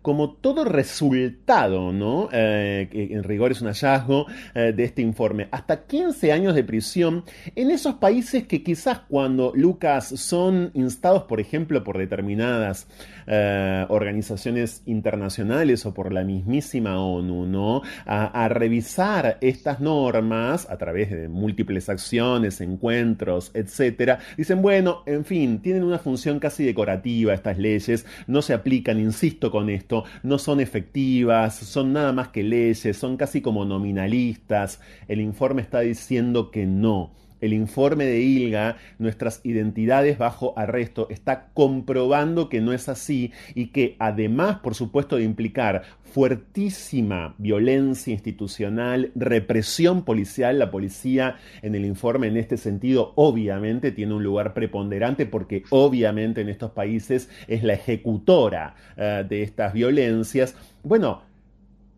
como todo resultado, ¿no? Eh, en rigor es un hallazgo eh, de este informe. Hasta 15 años de prisión en esos países que quizás cuando Lucas son instados, por ejemplo, por determinadas eh, organizaciones internacionales o por la mismísima ONU, ¿no? A, a, revisar estas normas a través de múltiples acciones, encuentros, etcétera. Dicen, bueno, en fin, tienen una función casi decorativa estas leyes, no se aplican, insisto con esto no son efectivas, son nada más que leyes, son casi como nominalistas. El informe está diciendo que no el informe de ILGA, nuestras identidades bajo arresto, está comprobando que no es así y que además, por supuesto, de implicar fuertísima violencia institucional, represión policial, la policía en el informe en este sentido obviamente tiene un lugar preponderante porque obviamente en estos países es la ejecutora eh, de estas violencias. Bueno,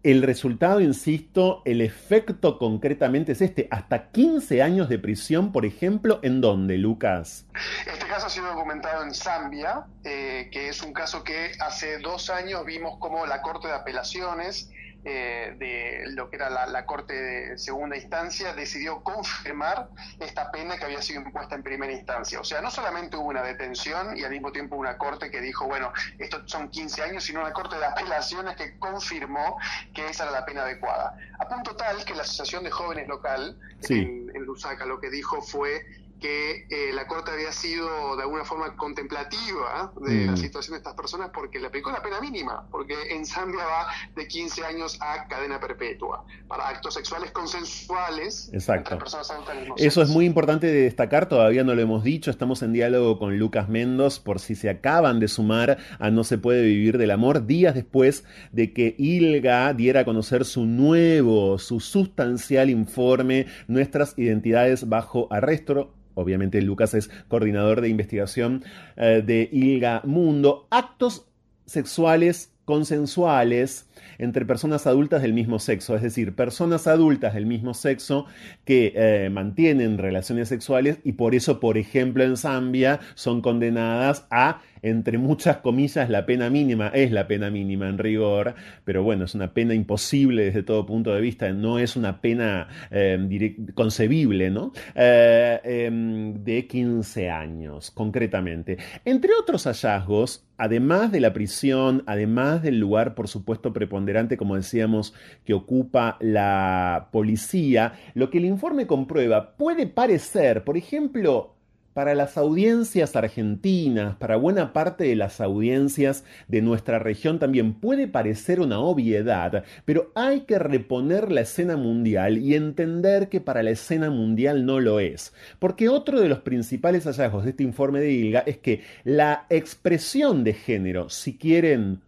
el resultado, insisto, el efecto concretamente es este, hasta 15 años de prisión, por ejemplo, ¿en dónde, Lucas? Este caso ha sido documentado en Zambia, eh, que es un caso que hace dos años vimos como la Corte de Apelaciones eh, de lo que era la, Corte de Segunda Instancia decidió confirmar esta pena que había sido impuesta en primera instancia. O sea, no solamente hubo una detención y al mismo tiempo una Corte que dijo, bueno, estos son 15 años, sino una Corte de Apelaciones que confirmó que esa era la pena adecuada. A punto tal que la Asociación de Jóvenes Local en, en Lusaka lo que dijo fue que eh, la Corte había sido de alguna forma contemplativa de la mm. situación de estas personas porque le aplicó la pena mínima, porque en Zambia va de 15 años a cadena perpetua. Para actos sexuales consensuales entre personas adultas Eso es muy importante de destacar, todavía no lo hemos dicho, estamos en diálogo con Lucas Mendos por si se acaban de sumar a No se puede vivir del amor días después de que ILGA diera a conocer su nuevo, su sustancial informe, Nuestras identidades bajo arresto obviamente Lucas es coordinador de investigación eh, de ILGA Mundo, actos sexuales consensuales entre personas adultas del mismo sexo, es decir, personas adultas del mismo sexo que eh, mantienen relaciones sexuales y por eso, por ejemplo, en Zambia son condenadas a entre muchas comillas, la pena mínima es la pena mínima en rigor, pero bueno, es una pena imposible desde todo punto de vista, no es una pena eh, concebible, ¿no? Eh, em, de 15 años, concretamente. Entre otros hallazgos, además de la prisión, además del lugar, por supuesto, preponderante, como decíamos, que ocupa la policía, lo que el informe comprueba puede parecer, por ejemplo, para las audiencias argentinas, para buena parte de las audiencias de nuestra región también puede parecer una obviedad, pero hay que reponer la escena mundial y entender que para la escena mundial no lo es. Porque otro de los principales hallazgos de este informe de ILGA es que la expresión de género, si quieren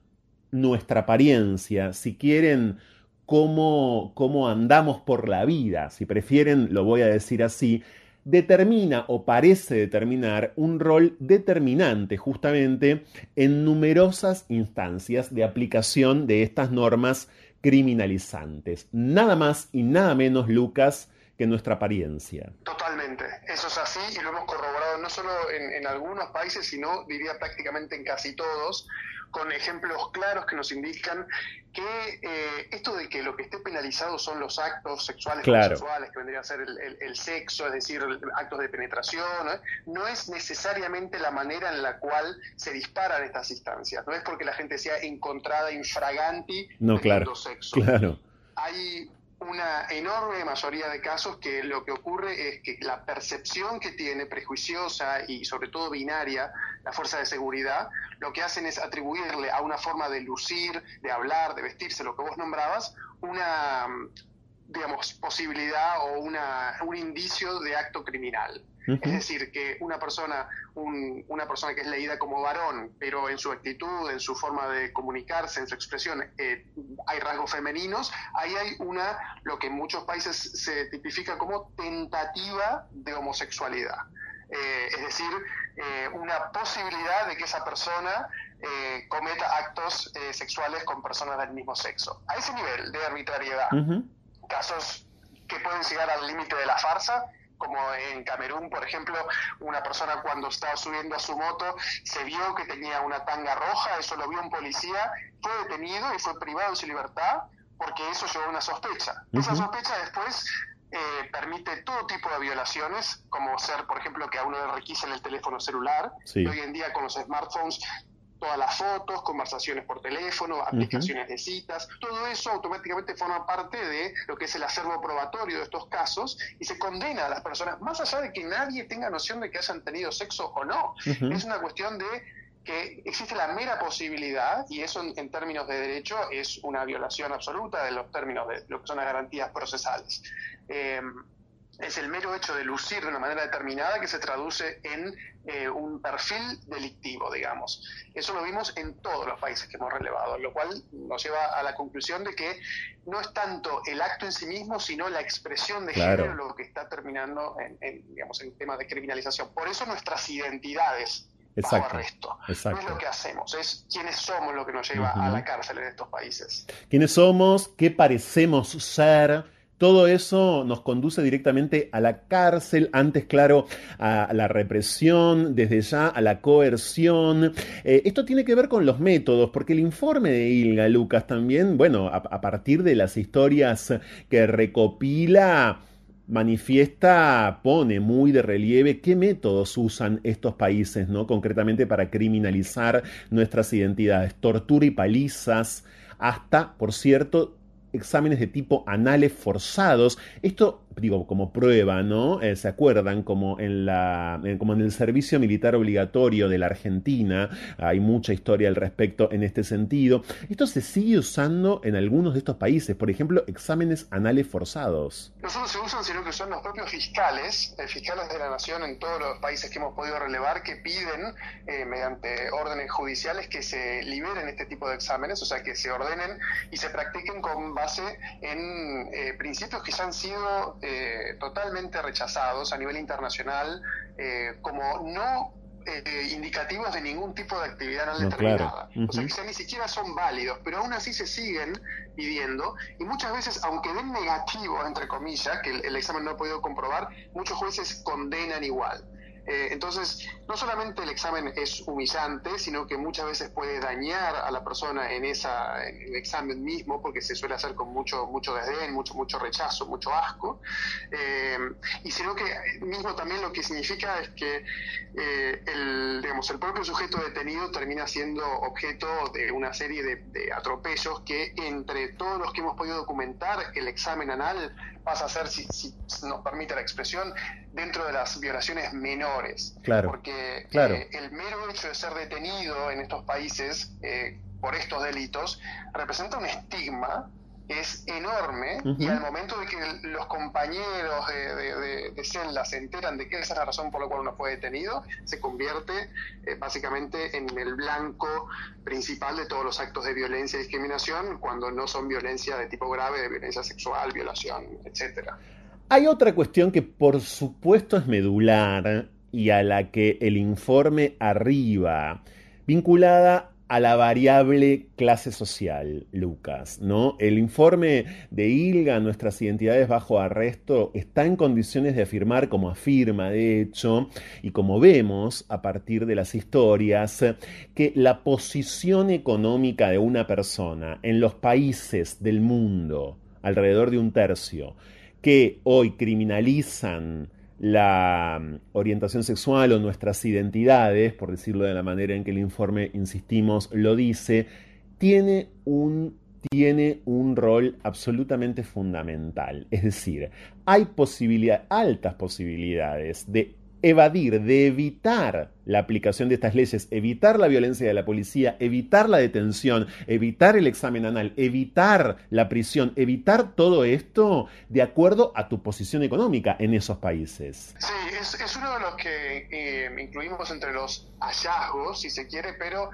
nuestra apariencia, si quieren cómo, cómo andamos por la vida, si prefieren, lo voy a decir así, determina o parece determinar un rol determinante justamente en numerosas instancias de aplicación de estas normas criminalizantes. Nada más y nada menos, Lucas, que nuestra apariencia. Totalmente, eso es así y lo hemos corroborado no solo en, en algunos países, sino diría prácticamente en casi todos con ejemplos claros que nos indican que eh, esto de que lo que esté penalizado son los actos sexuales sexuales, que vendría a ser el, sexo, es decir, actos de penetración, ¿eh? no es necesariamente la manera en la cual se disparan estas instancias. No es porque la gente sea encontrada infraganti no, claro, sexo. Claro. Hay una enorme mayoría de casos que lo que ocurre es que la percepción que tiene prejuiciosa y sobre todo binaria la fuerza de seguridad, lo que hacen es atribuirle a una forma de lucir, de hablar, de vestirse, lo que vos nombrabas, una digamos, posibilidad o una, un indicio de acto criminal. Es decir, que una persona, una persona que es leída como varón, pero en su actitud, en su forma de comunicarse, en su expresión, eh, hay rasgos femeninos, ahí hay una, lo que en muchos países se tipifica como tentativa de homosexualidad. Eh, es decir, eh, una posibilidad de que esa persona cometa actos sexuales con personas del mismo sexo. A ese nivel de arbitrariedad. Casos que pueden llegar al límite de la farsa, como en Camerún, por ejemplo, una persona cuando estaba subiendo a su moto se vio que tenía una tanga roja, eso lo vio un policía, fue detenido y fue privado de su libertad porque eso llevó a una sospecha. Esa sospecha después eh, permite todo tipo de violaciones, como ser, por ejemplo, que a uno le requisen el teléfono celular. hoy en día con los smartphones todas las fotos, conversaciones por teléfono, aplicaciones de citas, todo eso automáticamente forma parte de lo que es el acervo probatorio de estos casos y se condena a las personas, más allá de que nadie tenga noción de que hayan tenido sexo o no. Es una cuestión de que existe la mera posibilidad, y eso en, términos de derecho es una violación absoluta de los términos de lo que son las garantías procesales. Eh, es el mero hecho de lucir de una manera determinada que se traduce en eh, un perfil delictivo, digamos. Eso lo vimos en todos los países que hemos relevado, lo cual nos lleva a la conclusión de que no es tanto el acto en sí mismo, sino la expresión de género lo que está terminando en, digamos, en temas de criminalización. Por eso nuestras identidades Exacto, bajo arresto. No es lo que hacemos, es quiénes somos lo que nos lleva a la cárcel en estos países. ¿Quiénes somos? ¿Qué parecemos ser? Todo eso nos conduce directamente a la cárcel, antes, claro, a la represión, desde ya a la coerción. Eh, esto tiene que ver con los métodos, porque el informe de Ilga Lucas también, bueno, a, partir de las historias que recopila, manifiesta, pone muy de relieve qué métodos usan estos países, ¿no? Concretamente para criminalizar nuestras identidades, tortura y palizas, hasta, por cierto, exámenes de tipo anales forzados. Esto digo, como prueba, ¿no? Eh, ¿Se acuerdan? Como en, la, como en el servicio militar obligatorio de la Argentina, hay mucha historia al respecto en este sentido. Esto se sigue usando en algunos de estos países, por ejemplo, exámenes anales forzados. No solo se usan, sino que son los propios fiscales, eh, fiscales de la nación en todos los países que hemos podido relevar, que piden, eh, mediante órdenes judiciales, que se liberen este tipo de exámenes, o sea, que se ordenen y se practiquen con base en principios que ya han sido eh, totalmente rechazados a nivel internacional eh, como no eh, indicativos de ningún tipo de actividad no determinada. O sea, ni siquiera son válidos, pero aún así se siguen pidiendo y muchas veces, aunque den negativo, entre comillas, que el examen no ha podido comprobar, muchos jueces condenan igual. Eh, entonces, no solamente el examen es humillante, sino que muchas veces puede dañar a la persona en, esa, el examen mismo, porque se suele hacer con mucho, mucho desdén, mucho, mucho rechazo, mucho asco. Eh, y sino que mismo también lo que significa es que eh, el, digamos, el propio sujeto detenido termina siendo objeto de una serie de, de atropellos que entre todos los que hemos podido documentar, el examen anal pasa a ser, si, si nos permite la expresión, dentro de las violaciones menores. Claro. Porque claro. Eh, el mero hecho de ser detenido en estos países eh, por estos delitos representa un estigma es enorme y al momento de que los compañeros de, de, celda se enteran de que esa es la razón por la cual uno fue detenido, se convierte eh, básicamente en el blanco principal de todos los actos de violencia y discriminación cuando no son violencia de tipo grave, de violencia sexual, violación, etcétera. Hay otra cuestión que por supuesto es medular y a la que el informe arriba, vinculada a la variable clase social, Lucas, ¿no? El informe de ILGA, Nuestras identidades bajo arresto, está en condiciones de afirmar, como afirma de hecho, y como vemos a partir de las historias, que la posición económica de una persona en los países del mundo, alrededor de un tercio, que hoy criminalizan la mm, orientación sexual o nuestras identidades, por decirlo de la manera en que el informe, insistimos, lo dice, tiene un, tiene un rol absolutamente fundamental. Es decir, hay posibilidad, altas posibilidades de evadir, de evitar la aplicación de estas leyes, evitar la violencia de la policía, evitar la detención, evitar el examen anal, evitar la prisión, evitar todo esto de acuerdo a tu posición económica en esos países. Sí, es, uno de los que eh, incluimos entre los hallazgos, si se quiere, pero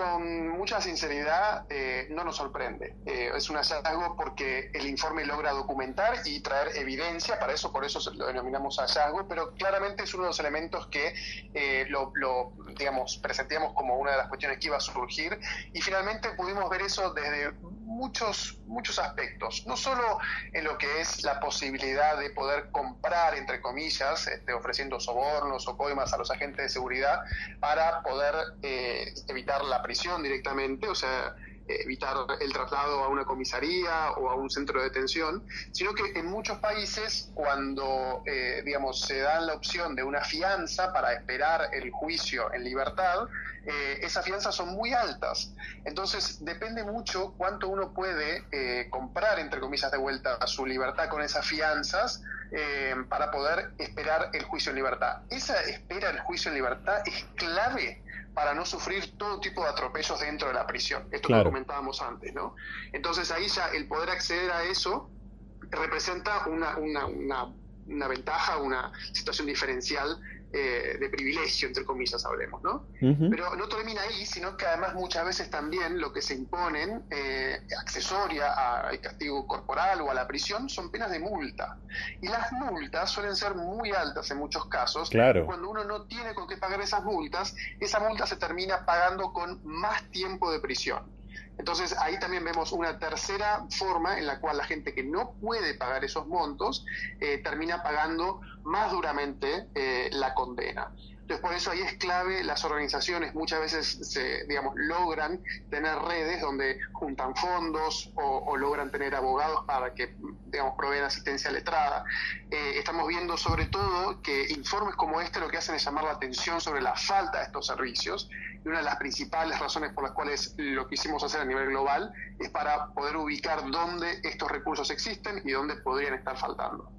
con mucha sinceridad, eh, no nos sorprende. Eh, es un hallazgo porque el informe logra documentar y traer evidencia, para eso, por eso lo denominamos hallazgo, pero claramente es uno de los elementos que eh, lo, lo, digamos, presentíamos como una de las cuestiones que iba a surgir y finalmente pudimos ver eso desde muchos, muchos aspectos, no solo en lo que es la posibilidad de poder comprar, entre comillas, este, ofreciendo sobornos o coimas a los agentes de seguridad para poder eh, evitar la prisión directamente, o sea, evitar el traslado a una comisaría o a un centro de detención, sino que en muchos países cuando, eh, digamos, se da la opción de una fianza para esperar el juicio en libertad, eh, esas fianzas son muy altas. Entonces depende mucho cuánto uno puede eh, comprar, entre comillas, de vuelta a su libertad con esas fianzas para poder esperar el juicio en libertad. Esa espera del juicio en libertad es clave para no sufrir todo tipo de atropellos dentro de la prisión. Esto que comentábamos antes, ¿no? Entonces ahí ya el poder acceder a eso representa una, una, una, una ventaja, una situación diferencial eh, de privilegio, entre comillas, hablemos, ¿no? Pero no termina ahí, sino que además muchas veces también lo que se imponen, eh, accesoria al castigo corporal o a la prisión, son penas de multa. Y las multas suelen ser muy altas en muchos casos. Claro. Cuando uno no tiene con qué pagar esas multas, esa multa se termina pagando con más tiempo de prisión. Entonces ahí también vemos una tercera forma en la cual la gente que no puede pagar esos montos eh, termina pagando más duramente eh, la condena. Entonces, por eso ahí es clave, las organizaciones muchas veces se, digamos, logran tener redes donde juntan fondos o, logran tener abogados para que, digamos, proveen asistencia letrada. Eh, estamos viendo sobre todo que informes como este lo que hacen es llamar la atención sobre la falta de estos servicios y una de las principales razones por las cuales lo quisimos hacer a nivel global es para poder ubicar dónde estos recursos existen y dónde podrían estar faltando.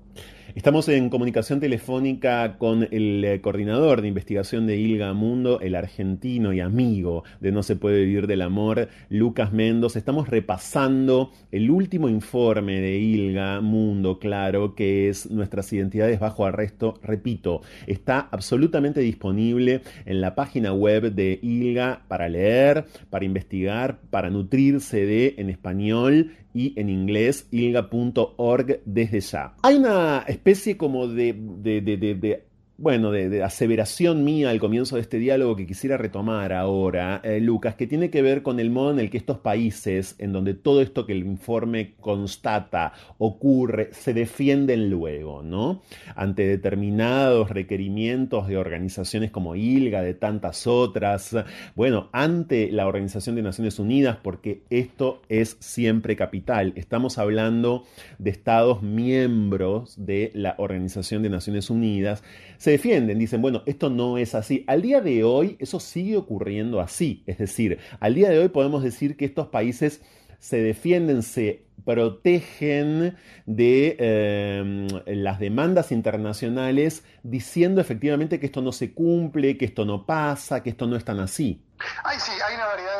Estamos en comunicación telefónica con el eh, coordinador de investigación de ILGA Mundo, el argentino y amigo de No se puede vivir del amor, Lucas Mendoz. Estamos repasando el último informe de ILGA Mundo, claro, que es Nuestras identidades bajo arresto. Repito, está absolutamente disponible en la página web de ILGA para leer, para investigar, para nutrirse de en español y en inglés ilga.org desde ya. Hay una especie como de, de, de, de bueno, de, aseveración mía al comienzo de este diálogo que quisiera retomar ahora, eh, Lucas, que tiene que ver con el modo en el que estos países, en donde todo esto que el informe constata ocurre, se defienden luego, ¿no? Ante determinados requerimientos de organizaciones como ILGA, de tantas otras, bueno, ante la Organización de Naciones Unidas, porque esto es siempre capital. Estamos hablando de estados miembros de la Organización de Naciones Unidas se defienden, dicen, bueno, esto no es así. Al día de hoy eso sigue ocurriendo así. Es decir, al día de hoy podemos decir que estos países se defienden, se protegen de eh, las demandas internacionales diciendo efectivamente que esto no se cumple, que esto no pasa, que esto no es tan así. Ay, sí, hay una variedad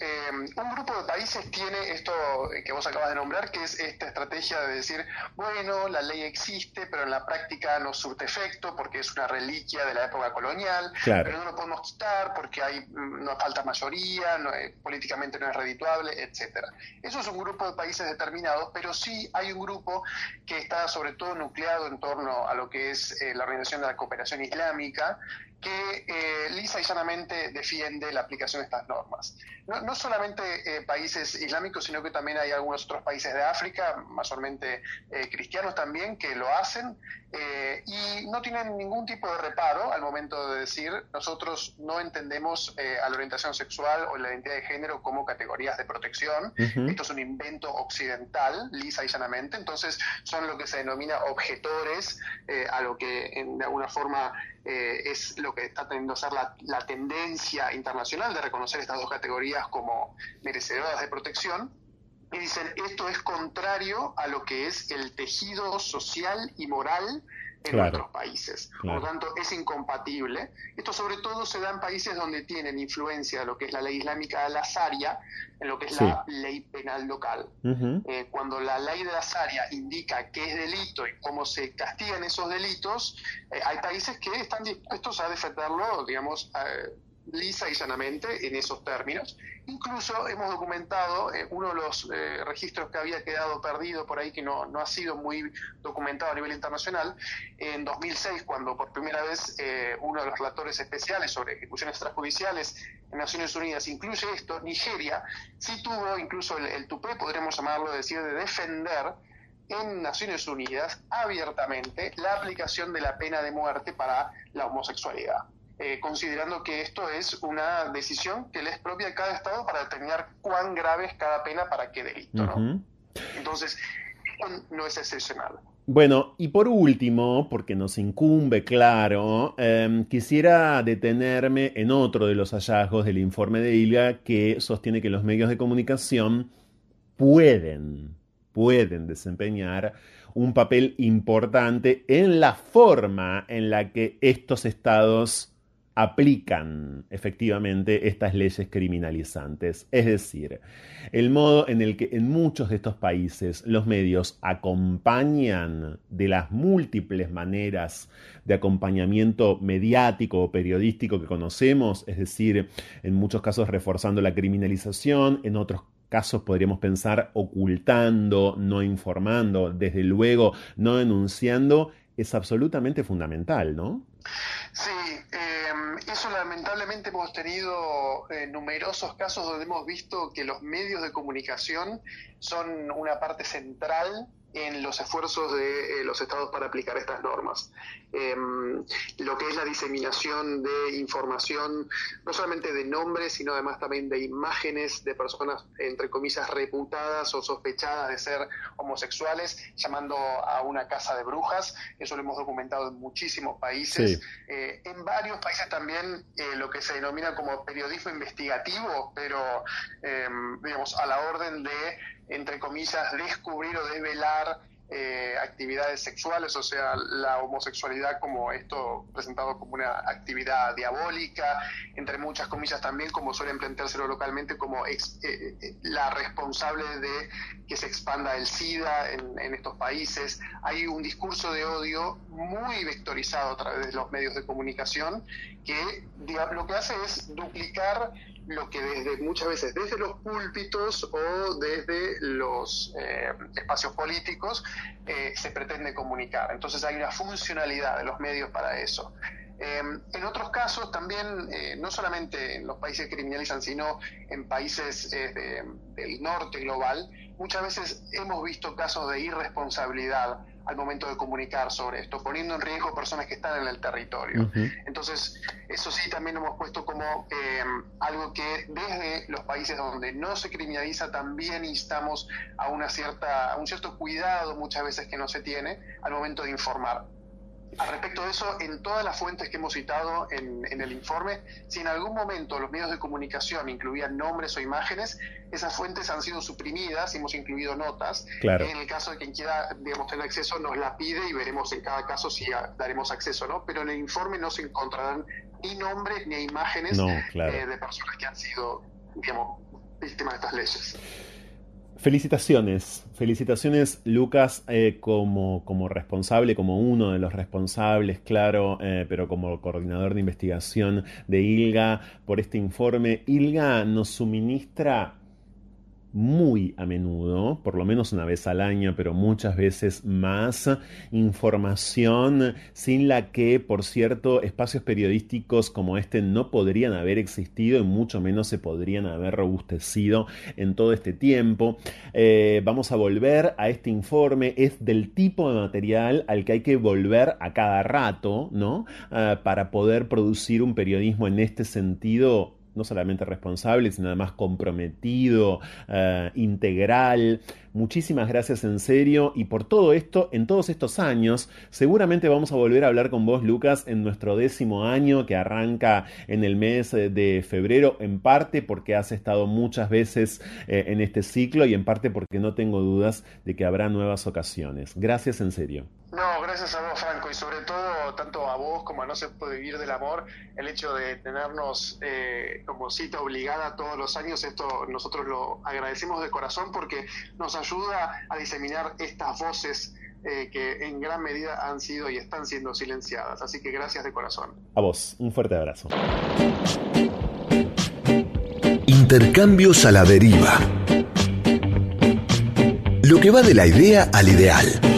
Eh, un grupo de países tiene esto que vos acabas de nombrar, que es esta estrategia de decir, bueno, la ley existe, pero en la práctica no surte efecto porque es una reliquia de la época colonial, pero no lo podemos quitar porque hay mm, no falta mayoría, no, eh, políticamente no es redituable, etcétera. Eso es un grupo de países determinados, pero sí hay un grupo que está sobre todo nucleado en torno a lo que es eh, la Organización de la Cooperación Islámica, que eh, lisa y llanamente defiende la aplicación de estas normas. No, solamente eh, países islámicos, sino que también hay algunos otros países de África, mayormente eh, cristianos también, que lo hacen y no tienen ningún tipo de reparo al momento de decir nosotros no entendemos a la orientación sexual o la identidad de género como categorías de protección. Esto es un invento occidental, lisa y llanamente. Entonces son lo que se denomina objetores a lo que en, de alguna forma es lo que está teniendo a ser la, tendencia internacional de reconocer estas dos categorías como merecedoras de protección. Y dicen, esto es contrario a lo que es el tejido social y moral en nuestros países. Por lo tanto, es incompatible. Esto sobre todo se da en países donde tienen influencia de lo que es la ley islámica de la Sharia, en lo que es la ley penal local. Eh, cuando la ley de la Sharia indica qué es delito y cómo se castigan esos delitos, eh, hay países que están dispuestos a defenderlo, digamos, lisa y llanamente en esos términos. Incluso hemos documentado eh, uno de los eh, registros que había quedado perdido por ahí, que no, no, ha sido muy documentado a nivel internacional, en 2006, cuando por primera vez eh, uno de los relatores especiales sobre ejecuciones extrajudiciales en Naciones Unidas incluye esto, Nigeria sí tuvo incluso el, el tupé, podríamos llamarlo, decir, de defender en Naciones Unidas abiertamente la aplicación de la pena de muerte para la homosexualidad. Eh, considerando que esto es una decisión que le es propia a cada Estado para determinar cuán grave es cada pena para qué delito. ¿no? Entonces, no es excepcional. Bueno, y por último, porque nos incumbe, claro, em, quisiera detenerme en otro de los hallazgos del informe de ILGA que sostiene que los medios de comunicación pueden, pueden desempeñar un papel importante en la forma en la que estos estados aplican efectivamente estas leyes criminalizantes. Es decir, el modo en el que en muchos de estos países los medios acompañan de las múltiples maneras de acompañamiento mediático o periodístico que conocemos, es decir, en muchos casos reforzando la criminalización, en otros casos podríamos pensar ocultando, no informando, desde luego no denunciando, es absolutamente fundamental, ¿no? Sí, em, eso lamentablemente hemos tenido eh, numerosos casos donde hemos visto que los medios de comunicación son una parte central en los esfuerzos de eh, los estados para aplicar estas normas. Em, lo que es la diseminación de información, no solamente de nombres, sino además también de imágenes de personas, entre comillas, reputadas o sospechadas de ser homosexuales, llamando a una casa de brujas. Eso lo hemos documentado en muchísimos países. Eh, en varios países también eh, lo que se denomina como periodismo investigativo, pero, em, digamos, a la orden de entre comillas, descubrir o develar eh, actividades sexuales, o sea, la homosexualidad como esto presentado como una actividad diabólica, entre muchas comillas también, como suelen planteárselo localmente, como eh, eh, la responsable de que se expanda el SIDA en, estos países. Hay un discurso de odio muy vectorizado a través de los medios de comunicación que lo que hace es duplicar lo que desde muchas veces desde los púlpitos o desde los eh, espacios políticos eh, se pretende comunicar. Entonces hay una funcionalidad de los medios para eso. Eh, en otros casos también, no solamente en los países que criminalizan, sino en países del norte global, muchas veces hemos visto casos de irresponsabilidad al momento de comunicar sobre esto, poniendo en riesgo personas que están en el territorio. Entonces, eso sí también hemos puesto como eh, algo que desde los países donde no se criminaliza también instamos a una cierta, a un cierto cuidado muchas veces que no se tiene al momento de informar. Al respecto de eso, en todas las fuentes que hemos citado en, el informe, si en algún momento los medios de comunicación incluían nombres o imágenes, esas fuentes han sido suprimidas, hemos incluido notas. En el caso de quien quiera digamos, tener acceso, nos la pide y veremos en cada caso si daremos acceso o no, pero en el informe no se encontrarán ni nombres ni imágenes eh, de personas que han sido digamos, víctimas de estas leyes. Felicitaciones, felicitaciones Lucas eh, como, como, responsable, como uno de los responsables, claro, eh, pero como coordinador de investigación de ILGA por este informe. ILGA nos suministra muy a menudo, por lo menos una vez al año, pero muchas veces más, información sin la que, por cierto, espacios periodísticos como este no podrían haber existido y mucho menos se podrían haber robustecido en todo este tiempo. Eh, vamos a volver a este informe, es del tipo de material al que hay que volver a cada rato, ¿no? Ah, para poder producir un periodismo en este sentido no solamente responsable, sino además comprometido, eh, integral. Muchísimas gracias en serio y por todo esto, en todos estos años, seguramente vamos a volver a hablar con vos, Lucas, en nuestro décimo año que arranca en el mes de febrero, en parte porque has estado muchas veces eh, en este ciclo y en parte porque no tengo dudas de que habrá nuevas ocasiones. Gracias en serio. No, gracias a vos, Franco, y sobre todo, tanto a vos como a No se puede vivir del amor, el hecho de tenernos eh, como cita obligada todos los años, esto nosotros lo agradecemos de corazón porque nos ayuda a diseminar estas voces eh, que en gran medida han sido y están siendo silenciadas. Así que gracias de corazón. A vos, un fuerte abrazo. Intercambios a la deriva. Lo que va de la idea al ideal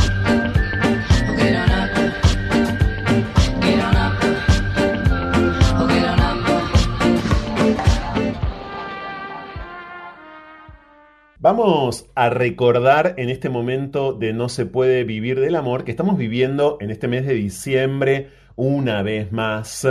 Vamos a recordar en este momento de No se puede vivir del amor que estamos viviendo en este mes de diciembre una vez más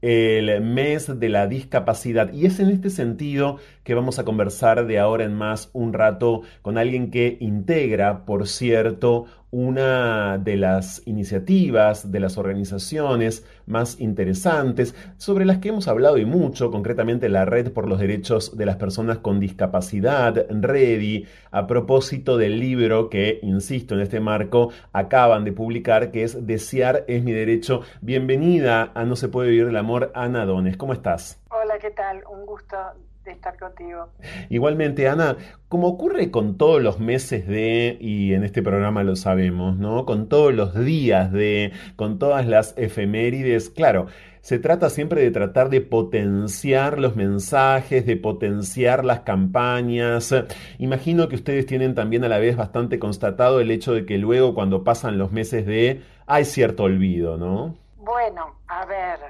el mes de la discapacidad. Y es en este sentido que vamos a conversar de ahora en más un rato con alguien que integra, por cierto, una de las iniciativas, de las organizaciones más interesantes, sobre las que hemos hablado y mucho, concretamente la Red por los Derechos de las Personas con Discapacidad, REDI, a propósito del libro que, insisto, en este marco acaban de publicar, que es Desear es mi derecho. Bienvenida a No se puede vivir el amor, Ana Dones. ¿Cómo estás? Hola, ¿qué tal? Un gusto de estar contigo. Igualmente, Ana, como ocurre con todos los meses de, y en este programa lo sabemos, ¿no? Con todos los días de, con todas las efemérides, claro, se trata siempre de tratar de potenciar los mensajes, de potenciar las campañas. Imagino que ustedes tienen también a la vez bastante constatado el hecho de que luego cuando pasan los meses de, hay cierto olvido, ¿no? Bueno, a ver,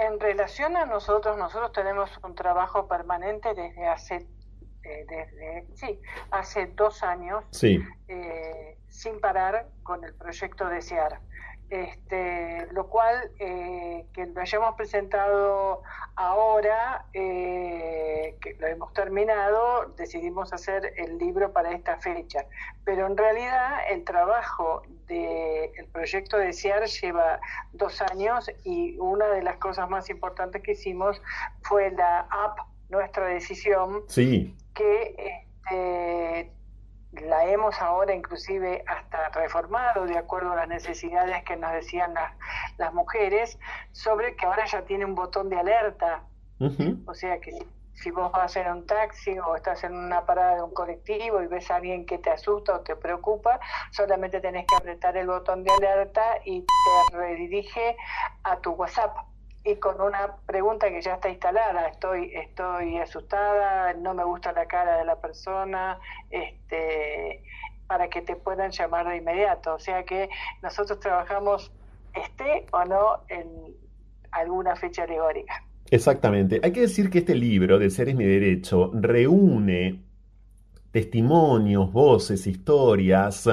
en relación a nosotros, nosotros tenemos un trabajo permanente desde hace, eh, desde, sí, hace dos años, sí. eh, sin parar con el proyecto Desear. Este, lo cual, eh, que lo hayamos presentado ahora, eh, que lo hemos terminado, decidimos hacer el libro para esta fecha. Pero en realidad el trabajo del el proyecto Desear lleva dos años y una de las cosas más importantes que hicimos fue la app Nuestra Decisión, sí. que este, la hemos ahora inclusive hasta reformado de acuerdo a las necesidades que nos decían las, las mujeres, sobre que ahora ya tiene un botón de alerta. O sea que si vos vas en un taxi o estás en una parada de un colectivo y ves a alguien que te asusta o te preocupa, solamente tenés que apretar el botón de alerta y te redirige a tu WhatsApp y con una pregunta que ya está instalada, estoy, estoy asustada, no me gusta la cara de la persona, este, para que te puedan llamar de inmediato. O sea que nosotros trabajamos esté o no en alguna fecha alegórica. Exactamente. Hay que decir que este libro, de Ser es mi derecho, reúne testimonios, voces, historias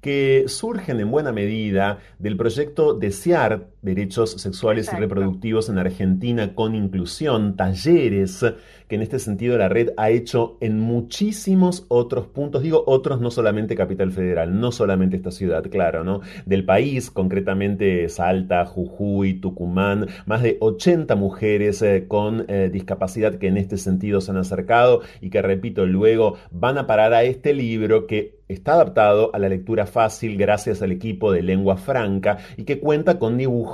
que surgen en buena medida del proyecto Desear Derechos Sexuales Exacto. y Reproductivos en Argentina con inclusión, talleres que en este sentido la red ha hecho en muchísimos otros puntos, digo otros, no solamente Capital Federal, no solamente esta ciudad, claro, ¿no? Del país, concretamente Salta, Jujuy, Tucumán, más de 80 mujeres eh, con eh, discapacidad que en este sentido se han acercado y que, repito, luego van a parar a este libro que está adaptado a la lectura fácil gracias al equipo de lengua franca y que cuenta con dibujos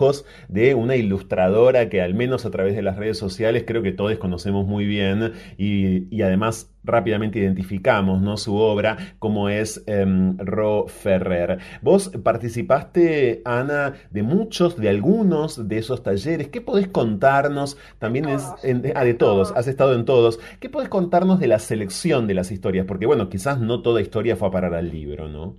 de una ilustradora que al menos a través de las redes sociales creo que todos conocemos muy bien y, y además rápidamente identificamos ¿no? su obra como es um, Ro Ferrer. Vos participaste, Ana, de muchos, de algunos de esos talleres. ¿Qué podés contarnos? También es en, ah, de todos, has estado en todos. ¿Qué podés contarnos de la selección de las historias? Porque bueno, quizás no toda historia fue a parar al libro, ¿no?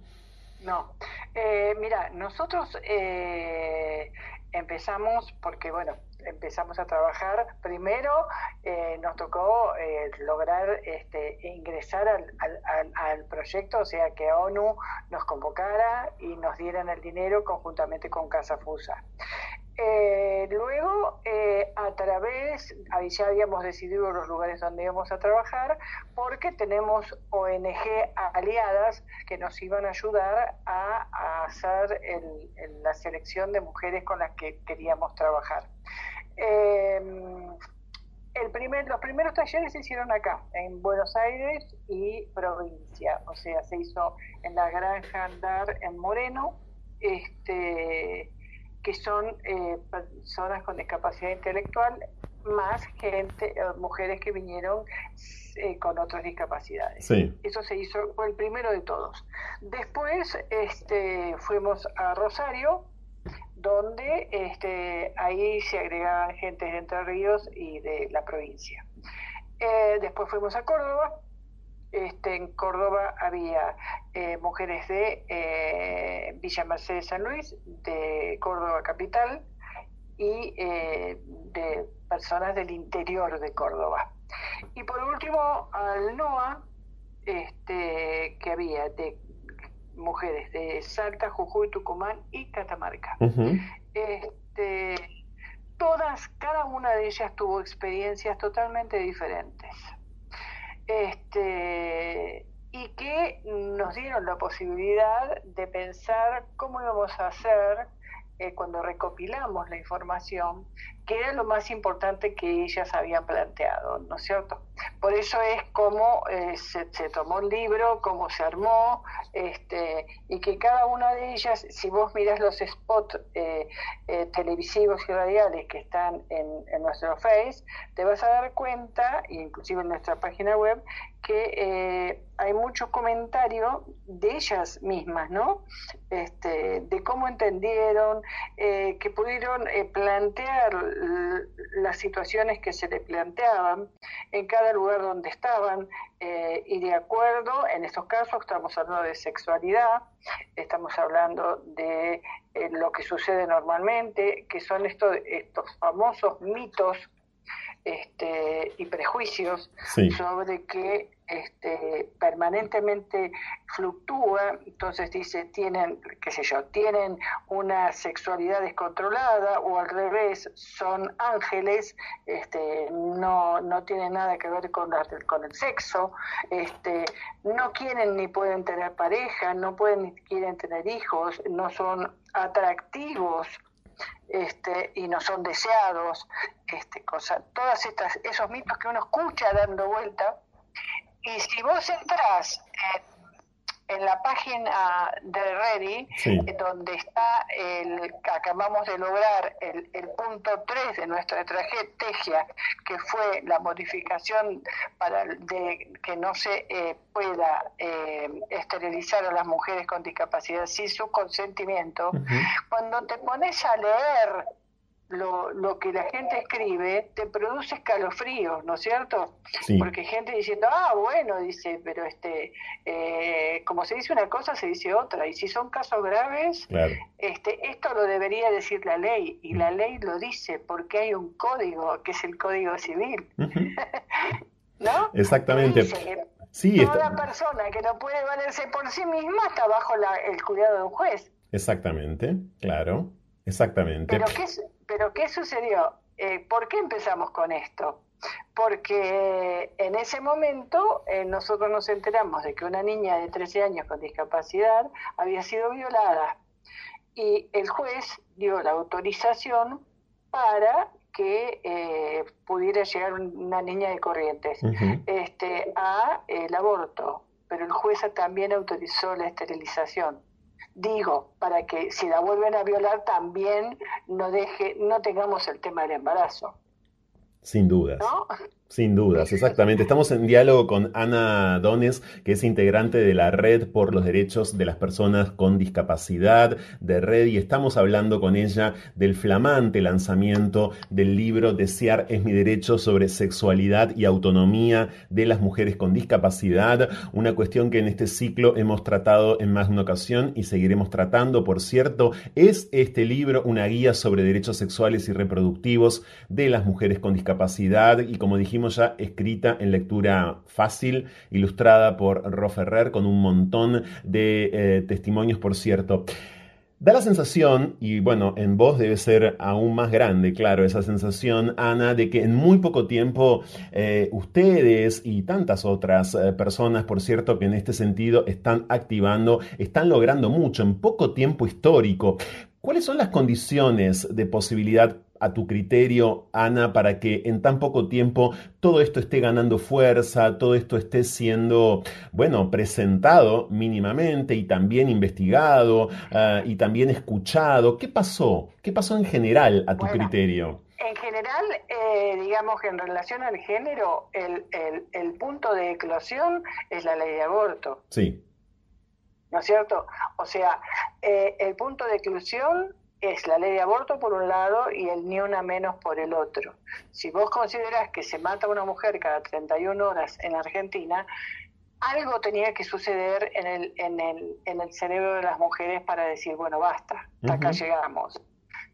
No. Eh, mira, nosotros eh, empezamos porque, bueno, empezamos a trabajar, primero eh, nos tocó eh, lograr este, ingresar al, al, al, proyecto, o sea, que ONU nos convocara y nos dieran el dinero conjuntamente con Casa Fusa. Eh, luego, eh, a través, ahí ya habíamos decidido los lugares donde íbamos a trabajar, porque tenemos ONG aliadas que nos iban a ayudar a, hacer la selección de mujeres con las que queríamos trabajar. Eh, el primer, los primeros talleres se hicieron acá, en Buenos Aires y provincia, o sea, se hizo en la Granja Andar en Moreno, este, que son eh, personas con discapacidad intelectual, más gente, eh, mujeres que vinieron eh, con otras discapacidades. Sí. Eso se hizo, fue el primero de todos. Después este, fuimos a Rosario, donde este, ahí se agregaban gente de Entre Ríos y de la provincia. Eh, después fuimos a Córdoba. Este, en Córdoba había eh, mujeres de eh, Villa Mercedes San Luis, de Córdoba Capital y eh, de personas del interior de Córdoba. Y por último, al NOA, este, que había de mujeres de Salta, Jujuy, Tucumán y Catamarca. Uh -huh. este, todas, cada una de ellas tuvo experiencias totalmente diferentes. Este, y que nos dieron la posibilidad de pensar cómo íbamos a hacer eh, cuando recopilamos la información, que era lo más importante que ellas habían planteado, ¿no es cierto? Por eso es como eh, se, tomó el libro, cómo se armó, este, y que cada una de ellas, si vos miras los spots eh, televisivos y radiales que están en, en, nuestro Face, te vas a dar cuenta, inclusive en nuestra página web, que hay mucho comentario de ellas mismas, ¿no? Este, de cómo entendieron, eh, que pudieron eh, plantear las situaciones que se le planteaban en cada lugar donde estaban eh, y de acuerdo, en estos casos estamos hablando de sexualidad, estamos hablando de lo que sucede normalmente, que son estos, estos famosos mitos este, y prejuicios sobre que este, permanentemente fluctúa, entonces dice, tienen, qué sé yo, tienen una sexualidad descontrolada o al revés, son ángeles, este, no, no tienen nada que ver con, el sexo, este, no quieren ni pueden tener pareja, no pueden ni quieren tener hijos, no son atractivos este, y no son deseados, este, cosa, todas estas, esos mitos que uno escucha dando vuelta, y si vos entras en, la página de Ready, donde está el acabamos de lograr el, punto 3 de nuestra estrategia, que fue la modificación para de que no se eh, pueda eh, esterilizar a las mujeres con discapacidad sin su consentimiento, cuando te pones a leer lo, lo que la gente escribe te produce escalofríos, ¿no es cierto? Porque gente diciendo, ah, bueno, dice, pero este, eh, como se dice una cosa, se dice otra. Y si son casos graves, este, esto lo debería decir la ley. Y la ley lo dice porque hay un código, que es el Código Civil. ¿No? Exactamente. sí, toda persona que no puede valerse por sí misma está bajo el cuidado de un juez. Exactamente, claro. Exactamente. Pero ¿qué, pero ¿qué sucedió? Eh, ¿Por qué empezamos con esto? Porque en ese momento eh, nosotros nos enteramos de que una niña de 13 años con discapacidad había sido violada y el juez dio la autorización para que eh, pudiera llegar una niña de Corrientes este, a el aborto, pero el juez también autorizó la esterilización digo, para que si la vuelven a violar también no deje, no tengamos el tema del embarazo. Sin dudas. Sin dudas, exactamente. Estamos en diálogo con Ana Dones, que es integrante de la Red por los Derechos de las Personas con Discapacidad de Red, y estamos hablando con ella del flamante lanzamiento del libro Desear es mi derecho sobre sexualidad y autonomía de las mujeres con discapacidad, una cuestión que en este ciclo hemos tratado en más de una ocasión y seguiremos tratando. Por cierto, es este libro una guía sobre derechos sexuales y reproductivos de las mujeres con discapacidad y como dijimos, ya, escrita en lectura fácil, ilustrada por Ro Ferrer, con un montón de eh, testimonios, por cierto. Da la sensación, y bueno, en vos debe ser aún más grande, claro, esa sensación, Ana, de que en muy poco tiempo eh, ustedes y tantas otras eh, personas, por cierto, que en este sentido están activando, están logrando mucho en poco tiempo histórico. ¿Cuáles son las condiciones de posibilidad a tu criterio, Ana, para que en tan poco tiempo todo esto esté ganando fuerza, todo esto esté siendo, bueno, presentado mínimamente y también investigado ah, y también escuchado? ¿Qué pasó? ¿Qué pasó en general a tu criterio? En general, eh, digamos que en relación al género, el, el punto de eclosión es la ley de aborto. Sí. ¿no es cierto? O sea, eh, el punto de exclusión es la ley de aborto por un lado y el ni una menos por el otro. Si vos considerás que se mata una mujer cada 31 horas en Argentina, algo tenía que suceder en el, en el, en el cerebro de las mujeres para decir, bueno, basta, hasta acá llegamos.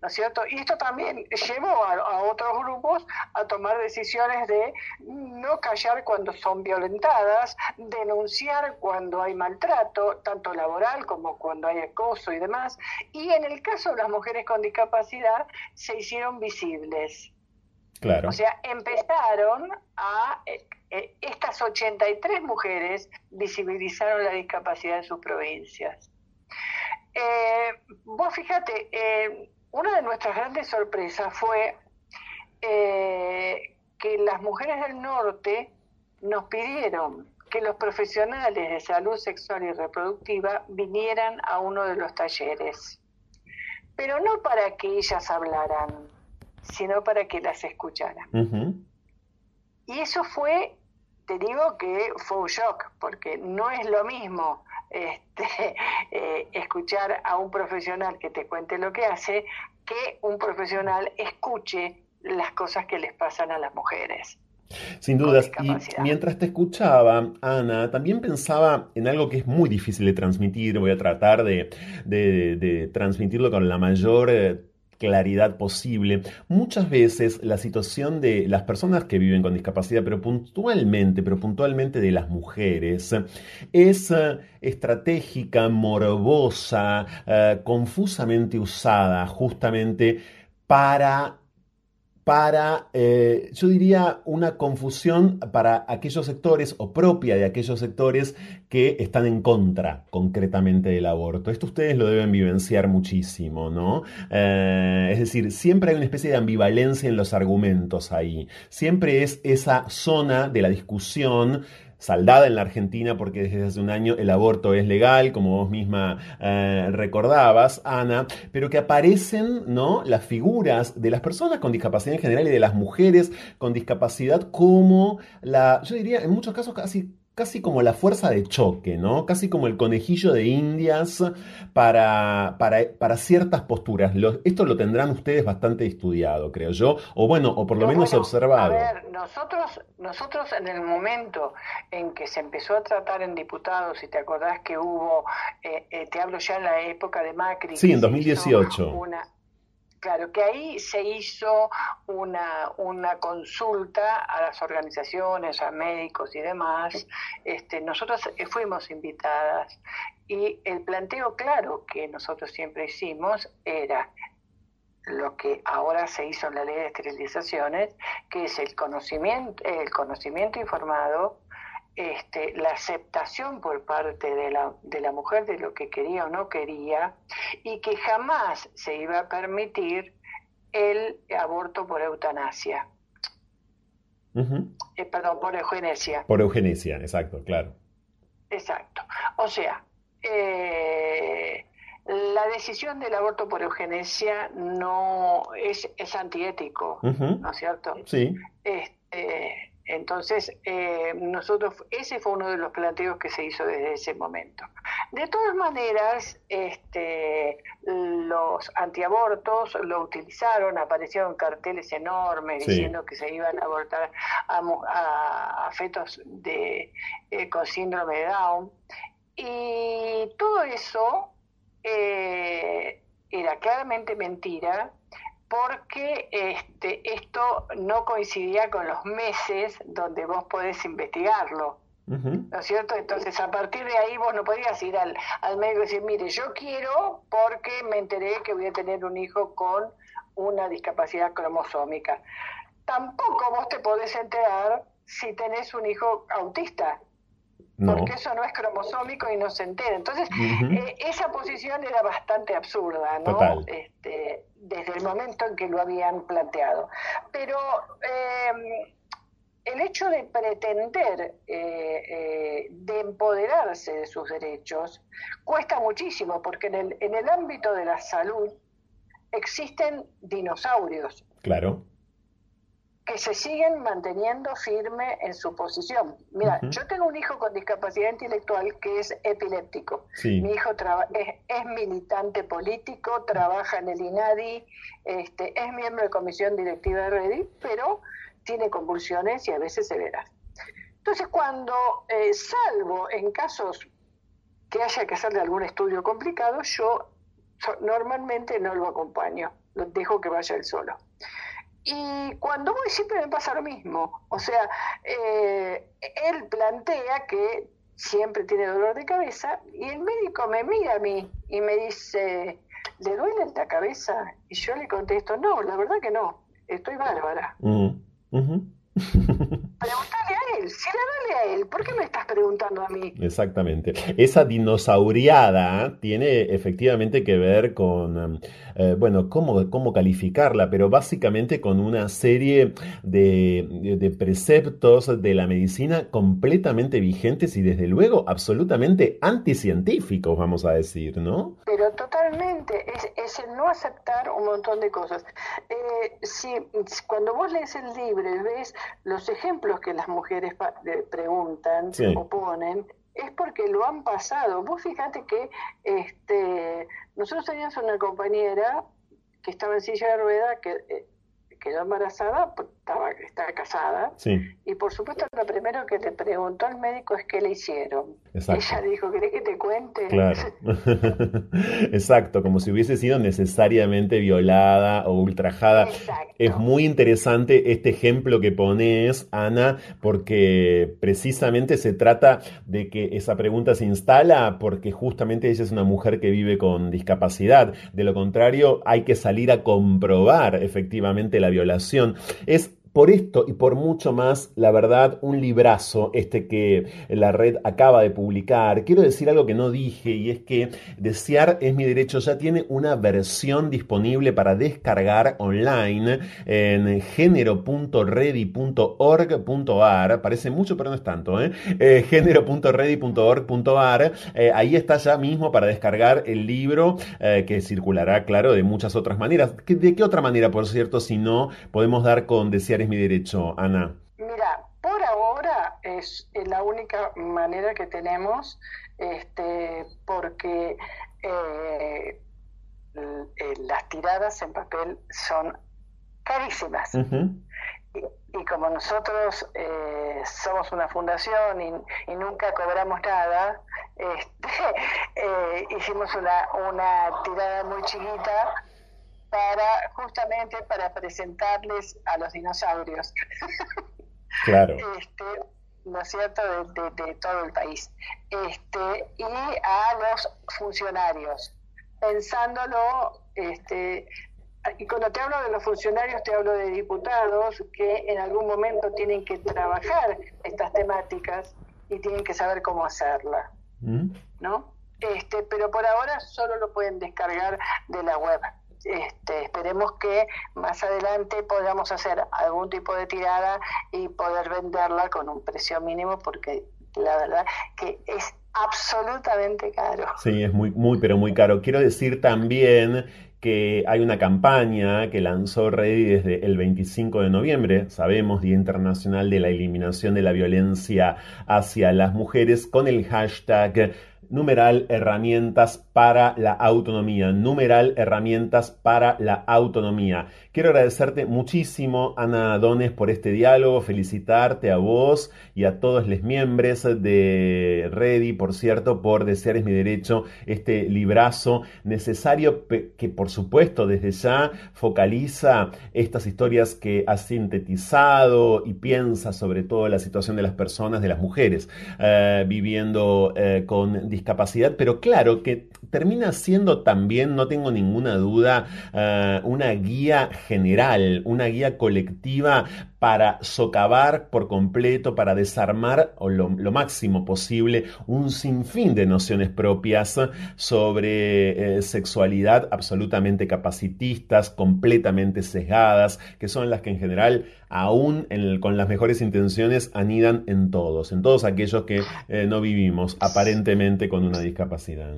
¿No es cierto? Y esto también llevó a, otros grupos a tomar decisiones de no callar cuando son violentadas, denunciar cuando hay maltrato, tanto laboral como cuando hay acoso y demás. Y en el caso de las mujeres con discapacidad, se hicieron visibles. Claro. O sea, empezaron a... Eh, eh, estas 83 mujeres visibilizaron la discapacidad en sus provincias. Eh, vos fíjate, eh, una de nuestras grandes sorpresas fue eh, que las mujeres del norte nos pidieron que los profesionales de salud sexual y reproductiva vinieran a uno de los talleres, pero no para que ellas hablaran, sino para que las escucharan. Y eso fue, te digo que fue un shock, porque no es lo mismo este, eh, escuchar a un profesional que te cuente lo que hace que un profesional escuche las cosas que les pasan a las mujeres. Sin dudas. Y mientras te escuchaba, Ana, también pensaba en algo que es muy difícil de transmitir. Voy a tratar de, de transmitirlo con la mayor eh, claridad posible. Muchas veces la situación de las personas que viven con discapacidad, pero puntualmente, pero puntualmente de las mujeres, es eh, estratégica, morbosa, eh, confusamente usada justamente para para, eh, yo diría, una confusión para aquellos sectores o propia de aquellos sectores que están en contra concretamente del aborto. Esto ustedes lo deben vivenciar muchísimo, ¿no? Eh, es decir, siempre hay una especie de ambivalencia en los argumentos ahí. Siempre es esa zona de la discusión saldada en la Argentina porque desde hace un año el aborto es legal, como vos misma eh, recordabas, Ana, pero que aparecen ¿no? las figuras de las personas con discapacidad en general y de las mujeres con discapacidad como la, yo diría, en muchos casos casi casi como la fuerza de choque, ¿no? Casi como el conejillo de indias para, para, ciertas posturas. esto lo tendrán ustedes bastante estudiado, creo yo, o bueno, o por lo menos observado. A ver, nosotros, nosotros en el momento en que se empezó a tratar en diputados, si te acordás que hubo, eh, eh, te hablo ya en la época de Macri. Sí, en 2018. Una, Claro, que ahí se hizo una, una consulta a las organizaciones, a médicos y demás. Este, nosotros fuimos invitadas y el planteo claro que nosotros siempre hicimos era lo que ahora se hizo en la ley de esterilizaciones, que es el conocimiento, el conocimiento informado este, la aceptación por parte de la, de la mujer de lo que quería o no quería y que jamás se iba a permitir el aborto por eutanasia. Eh, perdón, por eugenesia. Por eugenesia, exacto, claro. Exacto. O sea, eh, la decisión del aborto por eugenesia no es, es antiético, ¿no es cierto? Sí. Este, entonces, eh, nosotros, ese fue uno de los planteos que se hizo desde ese momento. De todas maneras, este, los antiabortos lo utilizaron, aparecieron carteles enormes diciendo que se iban a abortar a, fetos de, eh, con síndrome de Down. Y todo eso eh, era claramente mentira porque este, esto no coincidía con los meses donde vos podés investigarlo. ¿No es cierto? Entonces, a partir de ahí vos no podías ir al, al médico y decir, mire, yo quiero porque me enteré que voy a tener un hijo con una discapacidad cromosómica. Tampoco vos te podés enterar si tenés un hijo autista, porque eso no es cromosómico y no se entera. Entonces, eh, esa posición era bastante absurda, ¿no? Este, desde el momento en que lo habían planteado. Pero em, el hecho de pretender eh, eh, de empoderarse de sus derechos cuesta muchísimo, porque en el, en el ámbito de la salud existen dinosaurios. Claro que se siguen manteniendo firme en su posición. Mira, yo tengo un hijo con discapacidad intelectual que es epiléptico. Mi hijo es, es, militante político, trabaja en el INADI, este, es miembro de comisión directiva de REDI, pero tiene convulsiones y a veces severas. Entonces, cuando, eh, salvo en casos que haya que hacerle algún estudio complicado, yo normalmente no lo acompaño. lo dejo que vaya él solo. Y cuando voy siempre me pasa lo mismo. O sea, eh, él plantea que siempre tiene dolor de cabeza y el médico me mira a mí y me dice, ¿le duele la cabeza? Y yo le contesto, no, la verdad que no, estoy bárbara. Él, si le duele a él, ¿por qué me estás preguntando a mí? Exactamente. Esa dinosauriada tiene efectivamente que ver con, eh, bueno, cómo, cómo calificarla, pero básicamente con una serie de, de, preceptos de la medicina completamente vigentes y desde luego absolutamente anticientíficos, vamos a decir, ¿no? Pero totalmente, es, es el no aceptar un montón de cosas. Eh, si, cuando vos lees el libro y ves los ejemplos que las mujeres preguntan o ponen, es porque lo han pasado. Vos fíjate que este, nosotros teníamos una compañera que estaba en silla de rueda que eh, quedó embarazada, estaba, estaba casada, y por supuesto lo primero que le preguntó al médico es qué le hicieron. Ella dijo, ¿querés que te cuente? Claro. Exacto, como si hubiese sido necesariamente violada o ultrajada. Es muy interesante este ejemplo que pones, Ana, porque precisamente se trata de que esa pregunta se instala porque justamente ella es una mujer que vive con discapacidad. De lo contrario, hay que salir a comprobar efectivamente la violación. Es por esto y por mucho más, la verdad, un librazo este que la red acaba de publicar. Quiero decir algo que no dije y es que Desear es mi derecho ya tiene una versión disponible para descargar online en género.ready.org.ar. Parece mucho, pero no es tanto, ¿eh? eh género.ready.org.ar. Eh, ahí está ya mismo para descargar el libro eh, que circulará, claro, de muchas otras maneras. ¿De qué otra manera, por cierto, si no podemos dar con Desear mi derecho, Ana? Mira, por ahora es, la única manera que tenemos, este, porque eh, eh, las tiradas en papel son carísimas. y, como nosotros eh, somos una fundación y, nunca cobramos nada, este, hicimos una, una tirada muy chiquita para justamente para presentarles a los dinosaurios. Claro. Este, ¿no es cierto?, de, todo el país. Este, y a los funcionarios, pensándolo, este, y cuando te hablo de los funcionarios, te hablo de diputados que en algún momento tienen que trabajar estas temáticas y tienen que saber cómo hacerla, mm. ¿no? Este, pero por ahora solo lo pueden descargar de la web. Este, esperemos que más adelante podamos hacer algún tipo de tirada y poder venderla con un precio mínimo porque la verdad que es absolutamente caro. Sí, es muy, muy, pero muy caro. Quiero decir también que hay una campaña que lanzó Ready desde el 25 de noviembre, sabemos, Día Internacional de la Eliminación de la Violencia hacia las Mujeres, con el hashtag numeral herramientas para la autonomía, numeral herramientas para la autonomía. Quiero agradecerte muchísimo, Ana Dones, por este diálogo, felicitarte a vos y a todos los miembros de Ready, por cierto, por Desear es mi derecho, este librazo necesario que, por supuesto, desde ya focaliza estas historias que ha sintetizado y piensa sobre todo la situación de las personas, de las mujeres, eh, viviendo eh, con discapacidad, pero claro que termina siendo también, no tengo ninguna duda, eh, una guía general, una guía colectiva para socavar por completo, para desarmar lo, máximo posible un sinfín de nociones propias sobre eh, sexualidad absolutamente capacitistas, completamente sesgadas, que son las que en general, aún con las mejores intenciones, anidan en todos, en todos aquellos que eh, no vivimos aparentemente con una discapacidad.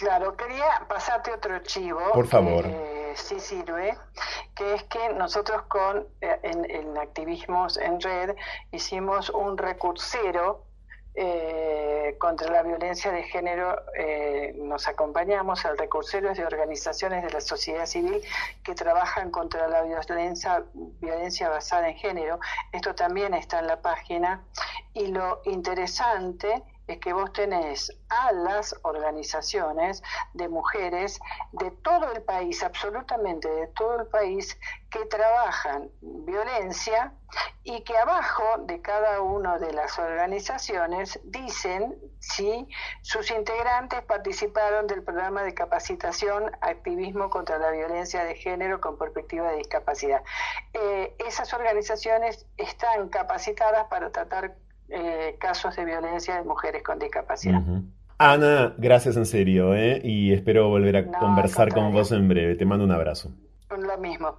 Claro, quería pasarte otro chivo. Por favor. Que sí sirve, que es que nosotros con eh, en, activismos en red hicimos un recursero eh, contra la violencia de género. Eh, nos acompañamos, el recursero es de organizaciones de la sociedad civil que trabajan contra la violencia, violencia basada en género. Esto también está en la página. Y lo interesante es que vos tenés a las organizaciones de mujeres de todo el país, absolutamente de todo el país, que trabajan violencia y que abajo de cada una de las organizaciones dicen si sus integrantes participaron del programa de capacitación Activismo contra la Violencia de Género con perspectiva de discapacidad. Eh, esas organizaciones están capacitadas para tratar eh, casos de violencia de mujeres con discapacidad. Ana, gracias en serio, ¿eh? y espero volver a conversar con vos en breve. Te mando un abrazo. Lo mismo.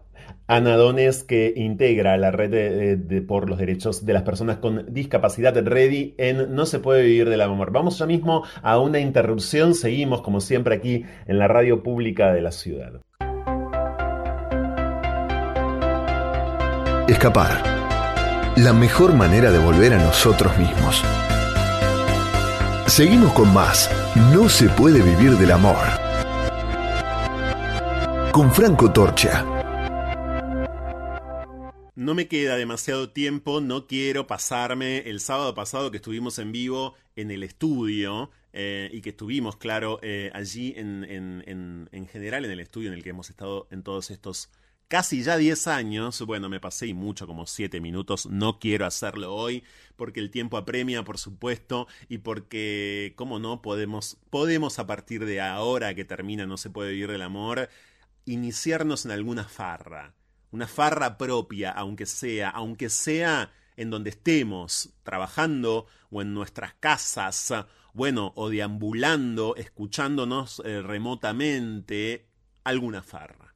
Ana Dones, que integra la red de, por los derechos de las personas con discapacidad Ready en No se puede vivir del amor. Vamos ya mismo a una interrupción. Seguimos, como siempre, aquí en la radio pública de la ciudad. Escapar. La mejor manera de volver a nosotros mismos. Seguimos con más. No se puede vivir del amor. Con Franco Torcha. No me queda demasiado tiempo, no quiero pasarme el sábado pasado que estuvimos en vivo en el estudio eh, y que estuvimos, claro, eh, allí en, en, general en el estudio en el que hemos estado en todos estos casi ya 10 años. Bueno, me pasé y mucho, como 7 minutos. No quiero hacerlo hoy porque el tiempo apremia, por supuesto, y porque, como no, podemos, podemos a partir de ahora que termina No se puede vivir del amor, iniciarnos en alguna farra una farra propia, aunque sea, aunque sea en donde estemos trabajando o en nuestras casas, bueno, o deambulando, escuchándonos eh, remotamente, alguna farra,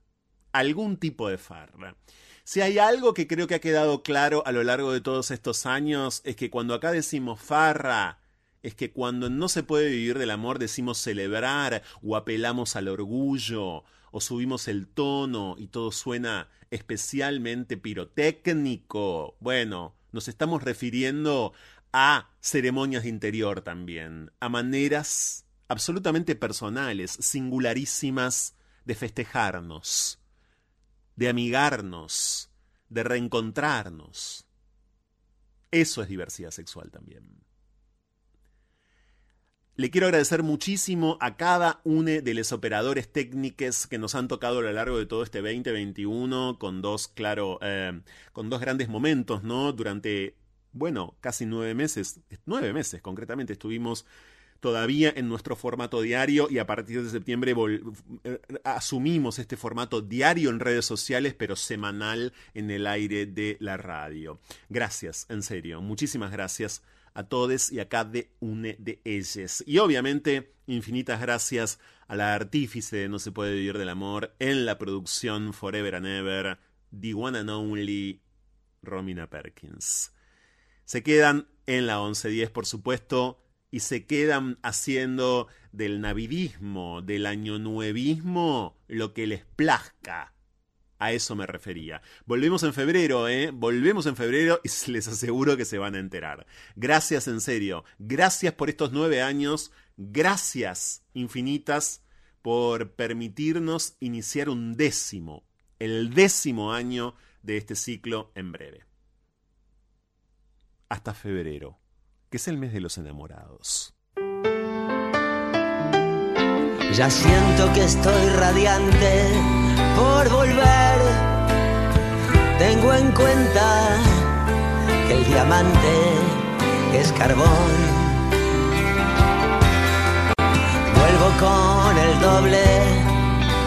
algún tipo de farra. Si hay algo que creo que ha quedado claro a lo largo de todos estos años, es que cuando acá decimos farra, es que cuando no se puede vivir del amor decimos celebrar o apelamos al orgullo o subimos el tono y todo suena especialmente pirotécnico. Bueno, nos estamos refiriendo a ceremonias de interior también, a maneras absolutamente personales, singularísimas de festejarnos, de amigarnos, de reencontrarnos. Eso es diversidad sexual también. Le quiero agradecer muchísimo a cada uno de los operadores técnicos que nos han tocado a lo largo de todo este 2021 con dos, claro, eh, con dos grandes momentos, ¿no? Durante, bueno, casi nueve meses, nueve meses concretamente, estuvimos todavía en nuestro formato diario y a partir de septiembre eh, asumimos este formato diario en redes sociales, pero semanal en el aire de la radio. Gracias, en serio, muchísimas gracias a todos y a cada una de ellas. Y obviamente, infinitas gracias a la artífice de No se puede vivir del amor en la producción Forever and Ever, The One and Only Romina Perkins. Se quedan en la 1110, por supuesto, y se quedan haciendo del navidismo, del año nuevismo, lo que les plazca. A eso me refería. Volvemos en febrero, ¿eh? Volvemos en febrero y les aseguro que se van a enterar. Gracias en serio. Gracias por estos nueve años. Gracias infinitas por permitirnos iniciar un décimo, el décimo año de este ciclo en breve. Hasta febrero, que es el mes de los enamorados. Ya siento que estoy radiante por volver. Tengo en cuenta que el diamante es carbón. Vuelvo con el doble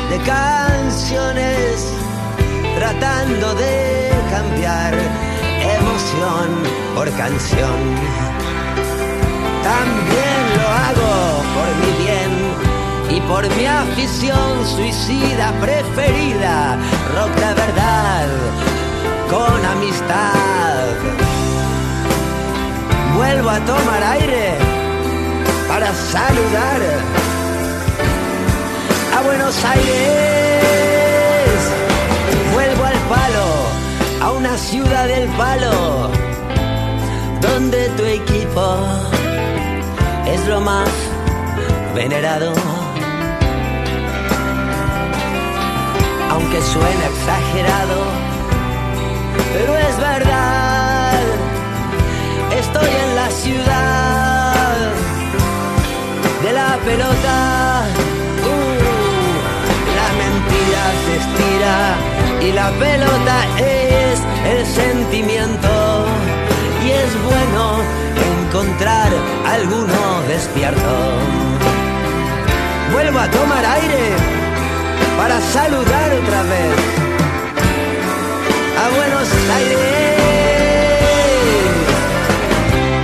de canciones, tratando de cambiar emoción por canción. También lo hago por mi bien y por mi afición suicida preferida, rock de verdad, con amistad. Vuelvo a tomar aire para saludar a Buenos Aires. Vuelvo al palo, a una ciudad del palo, donde tu equipo más venerado. Aunque suene exagerado, pero es verdad, estoy en la ciudad de la pelota. Uh, la mentira se estira y la pelota es el sentimiento y es bueno encontrar alguno despierto. Vuelvo a tomar aire para saludar otra vez a Buenos Aires.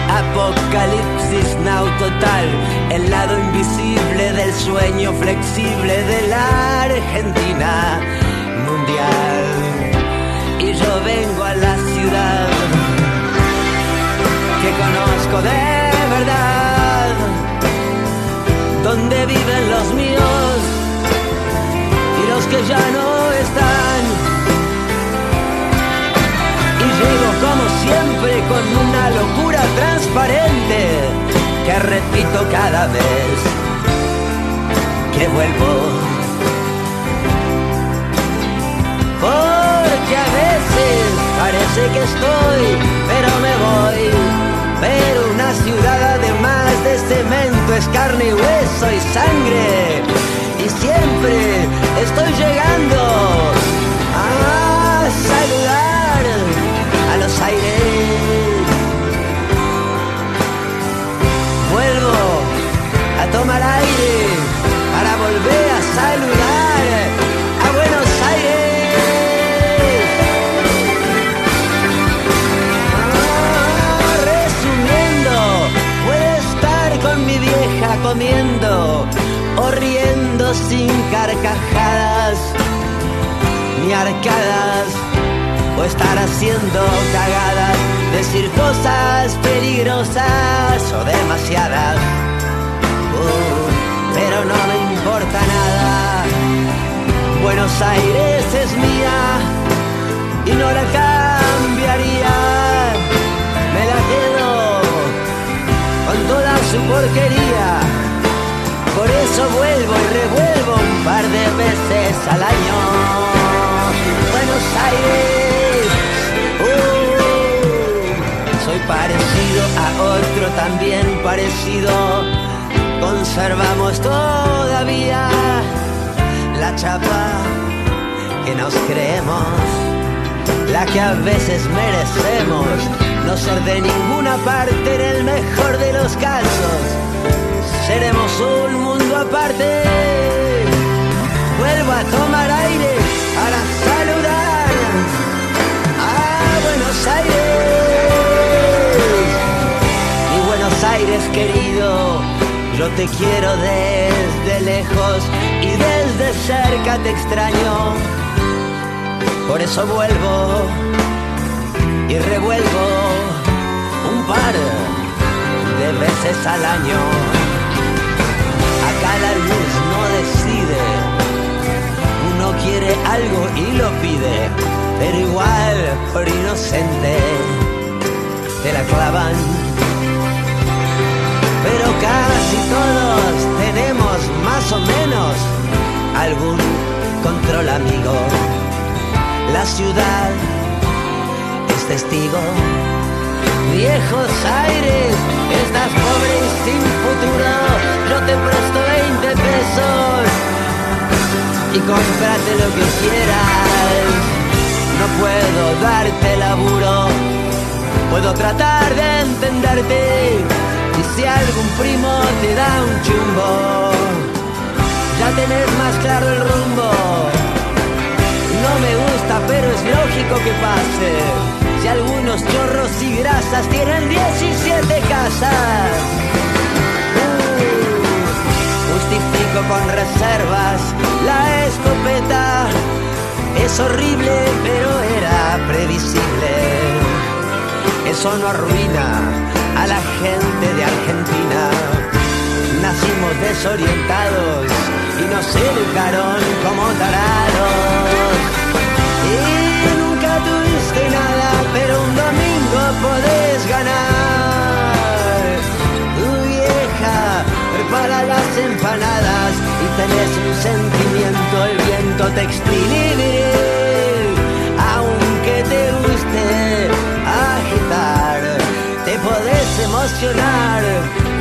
Apocalipsis now total, el lado invisible del sueño flexible de la Argentina mundial. Y yo vengo a la ciudad conozco de verdad, donde viven los míos y los que ya no están. Y llego como siempre con una locura transparente que repito cada vez que vuelvo. Porque a veces parece que estoy, pero me voy. Pero una ciudad además de cemento es carne y hueso y sangre. Y siempre estoy llegando a saludar a los aires. Vuelvo a tomar aire para volver a saludar comiendo o riendo sin carcajadas ni arcadas o estar haciendo cagadas, decir cosas peligrosas o demasiadas. Uh, pero no me importa nada. Buenos Aires es mía y no la cambiaría. Me la quedo con toda su porquería. Vuelvo y revuelvo un par de veces al año. Buenos Aires, uh, soy parecido a otro también parecido. Conservamos todavía la chapa que nos creemos, la que a veces merecemos, no ser de ninguna parte en el mejor de los casos. Seremos un mundo aparte. Vuelvo a tomar aire para saludar a Buenos Aires. Mi Buenos Aires querido, yo te quiero desde lejos y desde cerca te extraño. Por eso vuelvo y revuelvo un par de veces al año. La luz no decide, uno quiere algo y lo pide, pero igual por inocente te la clavan. Pero casi todos tenemos más o menos algún control amigo. La ciudad es testigo. Viejos aires, estás pobre y sin futuro. Yo te presto 20 pesos y cómprate lo que quieras. No puedo darte laburo, puedo tratar de entenderte. Y si algún primo te da un chumbo, ya tenés más claro el rumbo. No me gusta, pero es lógico que pase. Si algunos chorros y grasas tienen 17 casas. Uh, justifico con reservas la escopeta. Es horrible, pero era previsible. Eso no arruina a la gente de Argentina. Nacimos desorientados y nos educaron como tarados. Podés ganar. Tu vieja prepara las empanadas y tenés un sentimiento, el viento te exprime. Aunque te guste agitar, te podés emocionar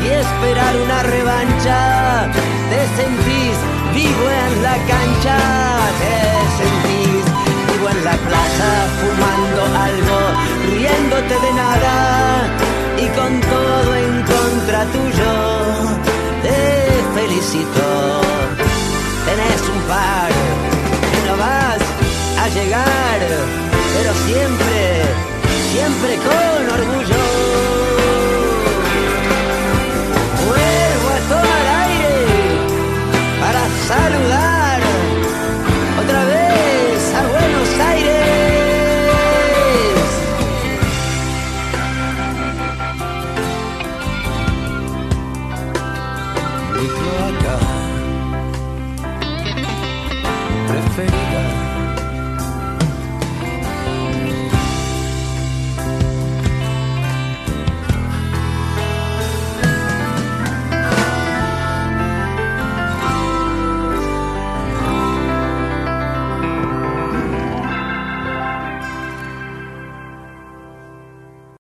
y esperar una revancha. Te sentís vivo en la cancha, te sentís la plaza fumando algo, riéndote de nada y con todo en contra tuyo. Te felicito, tenés un par, que no vas a llegar, pero siempre, siempre con orgullo. vuelvo a tomar aire para saludar.